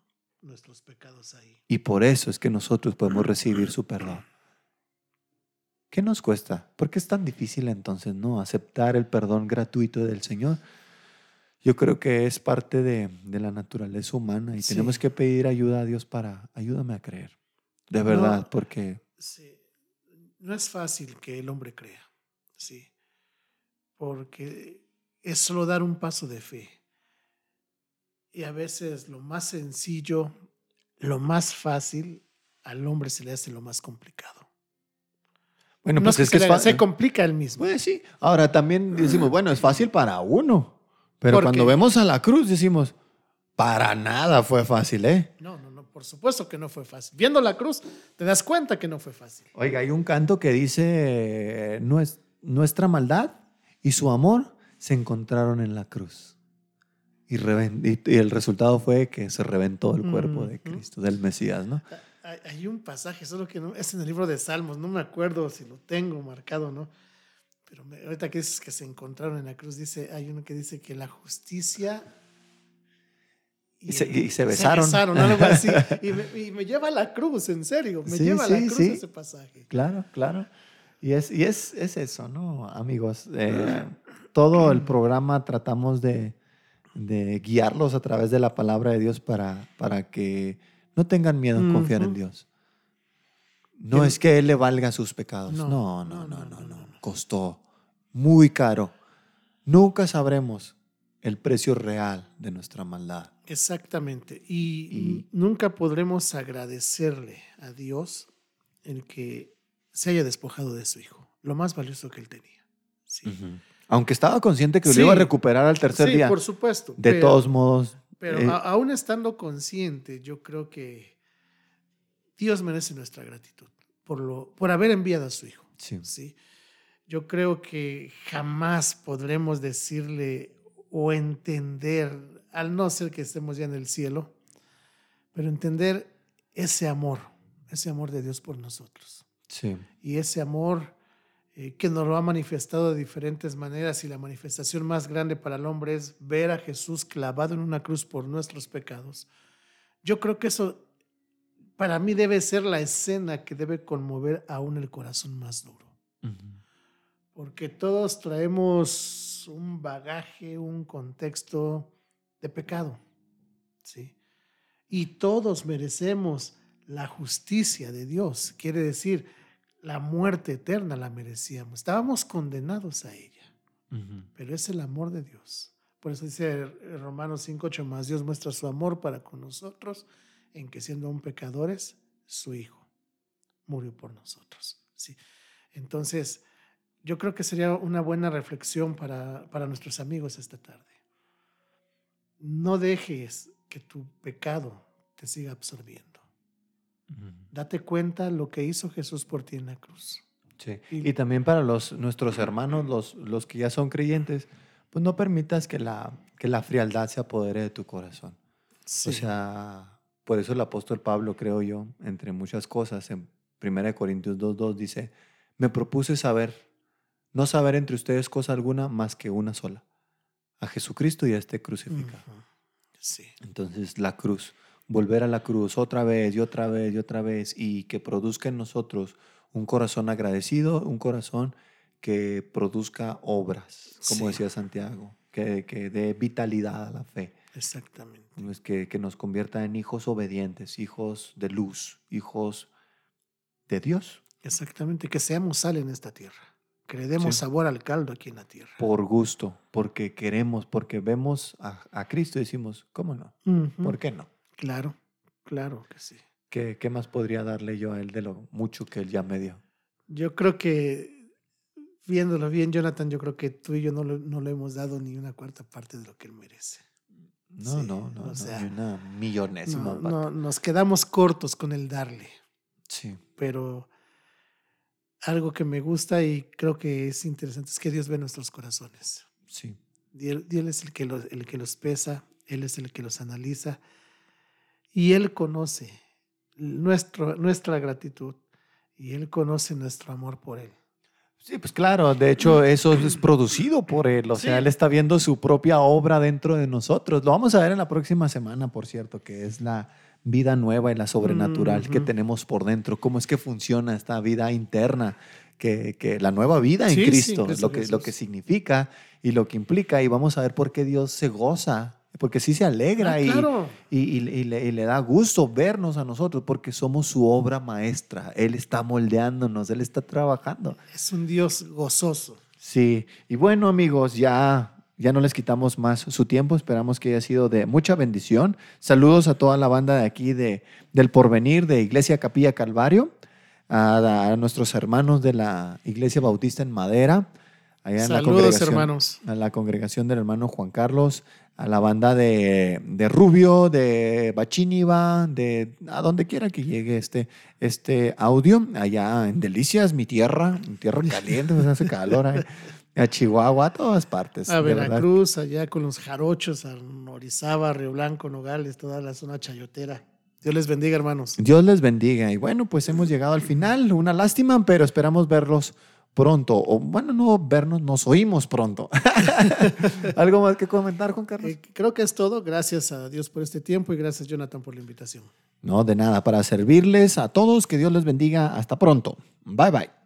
nuestros pecados ahí. Y por eso es que nosotros podemos recibir su perdón. ¿Qué nos cuesta? ¿Por qué es tan difícil entonces no aceptar el perdón gratuito del Señor? Yo creo que es parte de, de la naturaleza humana y Sí. tenemos que pedir ayuda a Dios para ayúdame a creer. De verdad, No. porque Sí. No es fácil que el hombre crea, sí, porque es solo dar un paso de fe. Y a veces lo más sencillo, lo más fácil, al hombre se le hace lo más complicado. Bueno, no pues es que, es se, que se fácil. complica el mismo. Pues sí. Ahora también decimos, bueno, es fácil para uno, pero ¿Por cuando qué? vemos a la cruz decimos, para nada fue fácil, ¿eh? No, no, no, por supuesto que no fue fácil. Viendo la cruz, te das cuenta que no fue fácil. Oiga, hay un canto que dice, "Nues- nuestra maldad y su amor se encontraron en la cruz. Y, el resultado fue que se reventó el cuerpo de. Cristo, del Mesías, ¿no? Hay, hay un pasaje, solo que no, es en el libro de Salmos, no me acuerdo si lo tengo marcado o no. Pero me- ahorita que dices que se encontraron en la cruz, dice, hay uno que dice que la justicia. Y se- y se besaron. algo así. Y me, y me lleva a la cruz, en serio. Me Sí, lleva a la cruz sí. ese pasaje. Claro, claro. Y es, y es, es eso, ¿no? Amigos, eh, todo el programa tratamos de, de guiarlos a través de la palabra de Dios para, para que no tengan miedo en confiar en. Dios. No es que Él le valga sus pecados. No, No, no, no, no. Costó muy caro. Nunca sabremos el precio real de nuestra maldad. Exactamente. Y, Y- nunca podremos agradecerle a Dios el que se haya despojado de su hijo, lo más valioso que él tenía. Sí. Aunque estaba consciente que Sí. lo iba a recuperar al tercer sí, día. por supuesto. de pero- todos modos. Pero eh, a- aún estando consciente, yo creo que Dios merece nuestra gratitud por, lo, por haber enviado a su hijo. sí. ¿sí? Yo creo que jamás podremos decirle o entender, al no ser que estemos ya en el cielo, pero entender ese amor, ese amor de Dios por nosotros. Sí. Y ese amor eh, que nos lo ha manifestado de diferentes maneras y la manifestación más grande para el hombre es ver a Jesús clavado en una cruz por nuestros pecados. Yo creo que eso para mí debe ser la escena que debe conmover aún el corazón más duro porque todos traemos un bagaje, un contexto de pecado, ¿sí? Y todos merecemos la justicia de Dios, quiere decir, la muerte eterna la merecíamos, estábamos condenados a ella, pero es el amor de Dios. Por eso dice Romanos 5:8 más, Dios muestra su amor para con nosotros en que siendo aún pecadores, su Hijo murió por nosotros, ¿sí? Entonces, yo creo que sería una buena reflexión para, para nuestros amigos esta tarde. no dejes que tu pecado te siga absorbiendo. Date cuenta lo que hizo Jesús por ti en la cruz. Sí. Y, también para los, nuestros hermanos, los, los que ya son creyentes, pues no permitas que la, que la frialdad se apodere de tu corazón. O sea, por eso el apóstol Pablo, creo yo, entre muchas cosas, en 1 Corintios 2.2 dice, me propuse saber, no saber entre ustedes cosa alguna más que una sola, a Jesucristo y a este crucificado. Sí. Entonces la cruz, volver a la cruz otra vez y otra vez y otra vez y que produzca en nosotros un corazón agradecido, un corazón que produzca obras, como decía Santiago, que, que dé vitalidad a la fe. Exactamente. Que, que nos convierta en hijos obedientes, hijos de luz, hijos de Dios. Exactamente, que seamos sal en esta tierra, que le demos sabor al caldo aquí en la tierra. Por gusto, porque queremos, porque vemos a, Cristo y decimos, ¿cómo no? ¿Por qué no? Claro, claro que sí. ¿Qué, ¿Qué más podría darle yo a él de lo mucho que él ya me dio? Yo creo que, viéndolo bien, Jonathan, yo creo que tú y yo no, no le hemos dado ni una cuarta parte de lo que él merece. No, no, no, o sea, ni una millonésima no, nos quedamos cortos con el darle. Sí. Pero algo que me gusta y creo que es interesante es que Dios ve nuestros corazones. Sí. Dios, es el que, los, el que los pesa, Él es el que los analiza y Él conoce nuestro, nuestra gratitud y Él conoce nuestro amor por Él. Sí, pues claro, de hecho eso es producido por Él, o sea, Él está viendo su propia obra dentro de nosotros. Lo vamos a ver en la próxima semana, por cierto, que es la vida nueva y la sobrenatural que tenemos por dentro, cómo es que funciona esta vida interna, que, que la nueva vida en Cristo, lo, que, lo que significa y lo que implica, y vamos a ver por qué Dios se goza porque sí se alegra ah, y, y, le, da gusto vernos a nosotros porque somos su obra maestra. Él está moldeándonos, Él está trabajando. Es un Dios gozoso. Sí, y bueno amigos, ya, ya no les quitamos más su tiempo, esperamos que haya sido de mucha bendición. Saludos a toda la banda de aquí de, del Porvenir, de Iglesia Capilla Calvario, a, a nuestros hermanos de la Iglesia Bautista en Madera. Allá en Saludos, hermanos. A la congregación del hermano Juan Carlos, a la banda de, de Rubio, de Bachíniva, de a donde quiera que llegue este, este audio, allá en Delicias, mi tierra, mi tierra caliente, pues hace calor. A Chihuahua, a todas partes. A Veracruz, allá con los jarochos, a Norizaba, Río Blanco, Nogales, toda la zona chayotera. Dios les bendiga, hermanos. Dios les bendiga. Y bueno, pues hemos llegado al final. Una lástima, pero esperamos verlos pronto, o bueno, no vernos, nos oímos pronto. ¿Algo más que comentar, Juan Carlos? Eh, creo que es todo. Gracias a Dios por este tiempo y gracias, Jonathan, por la invitación. No, de nada, para servirles a todos. Que Dios les bendiga. Hasta pronto. Bye bye.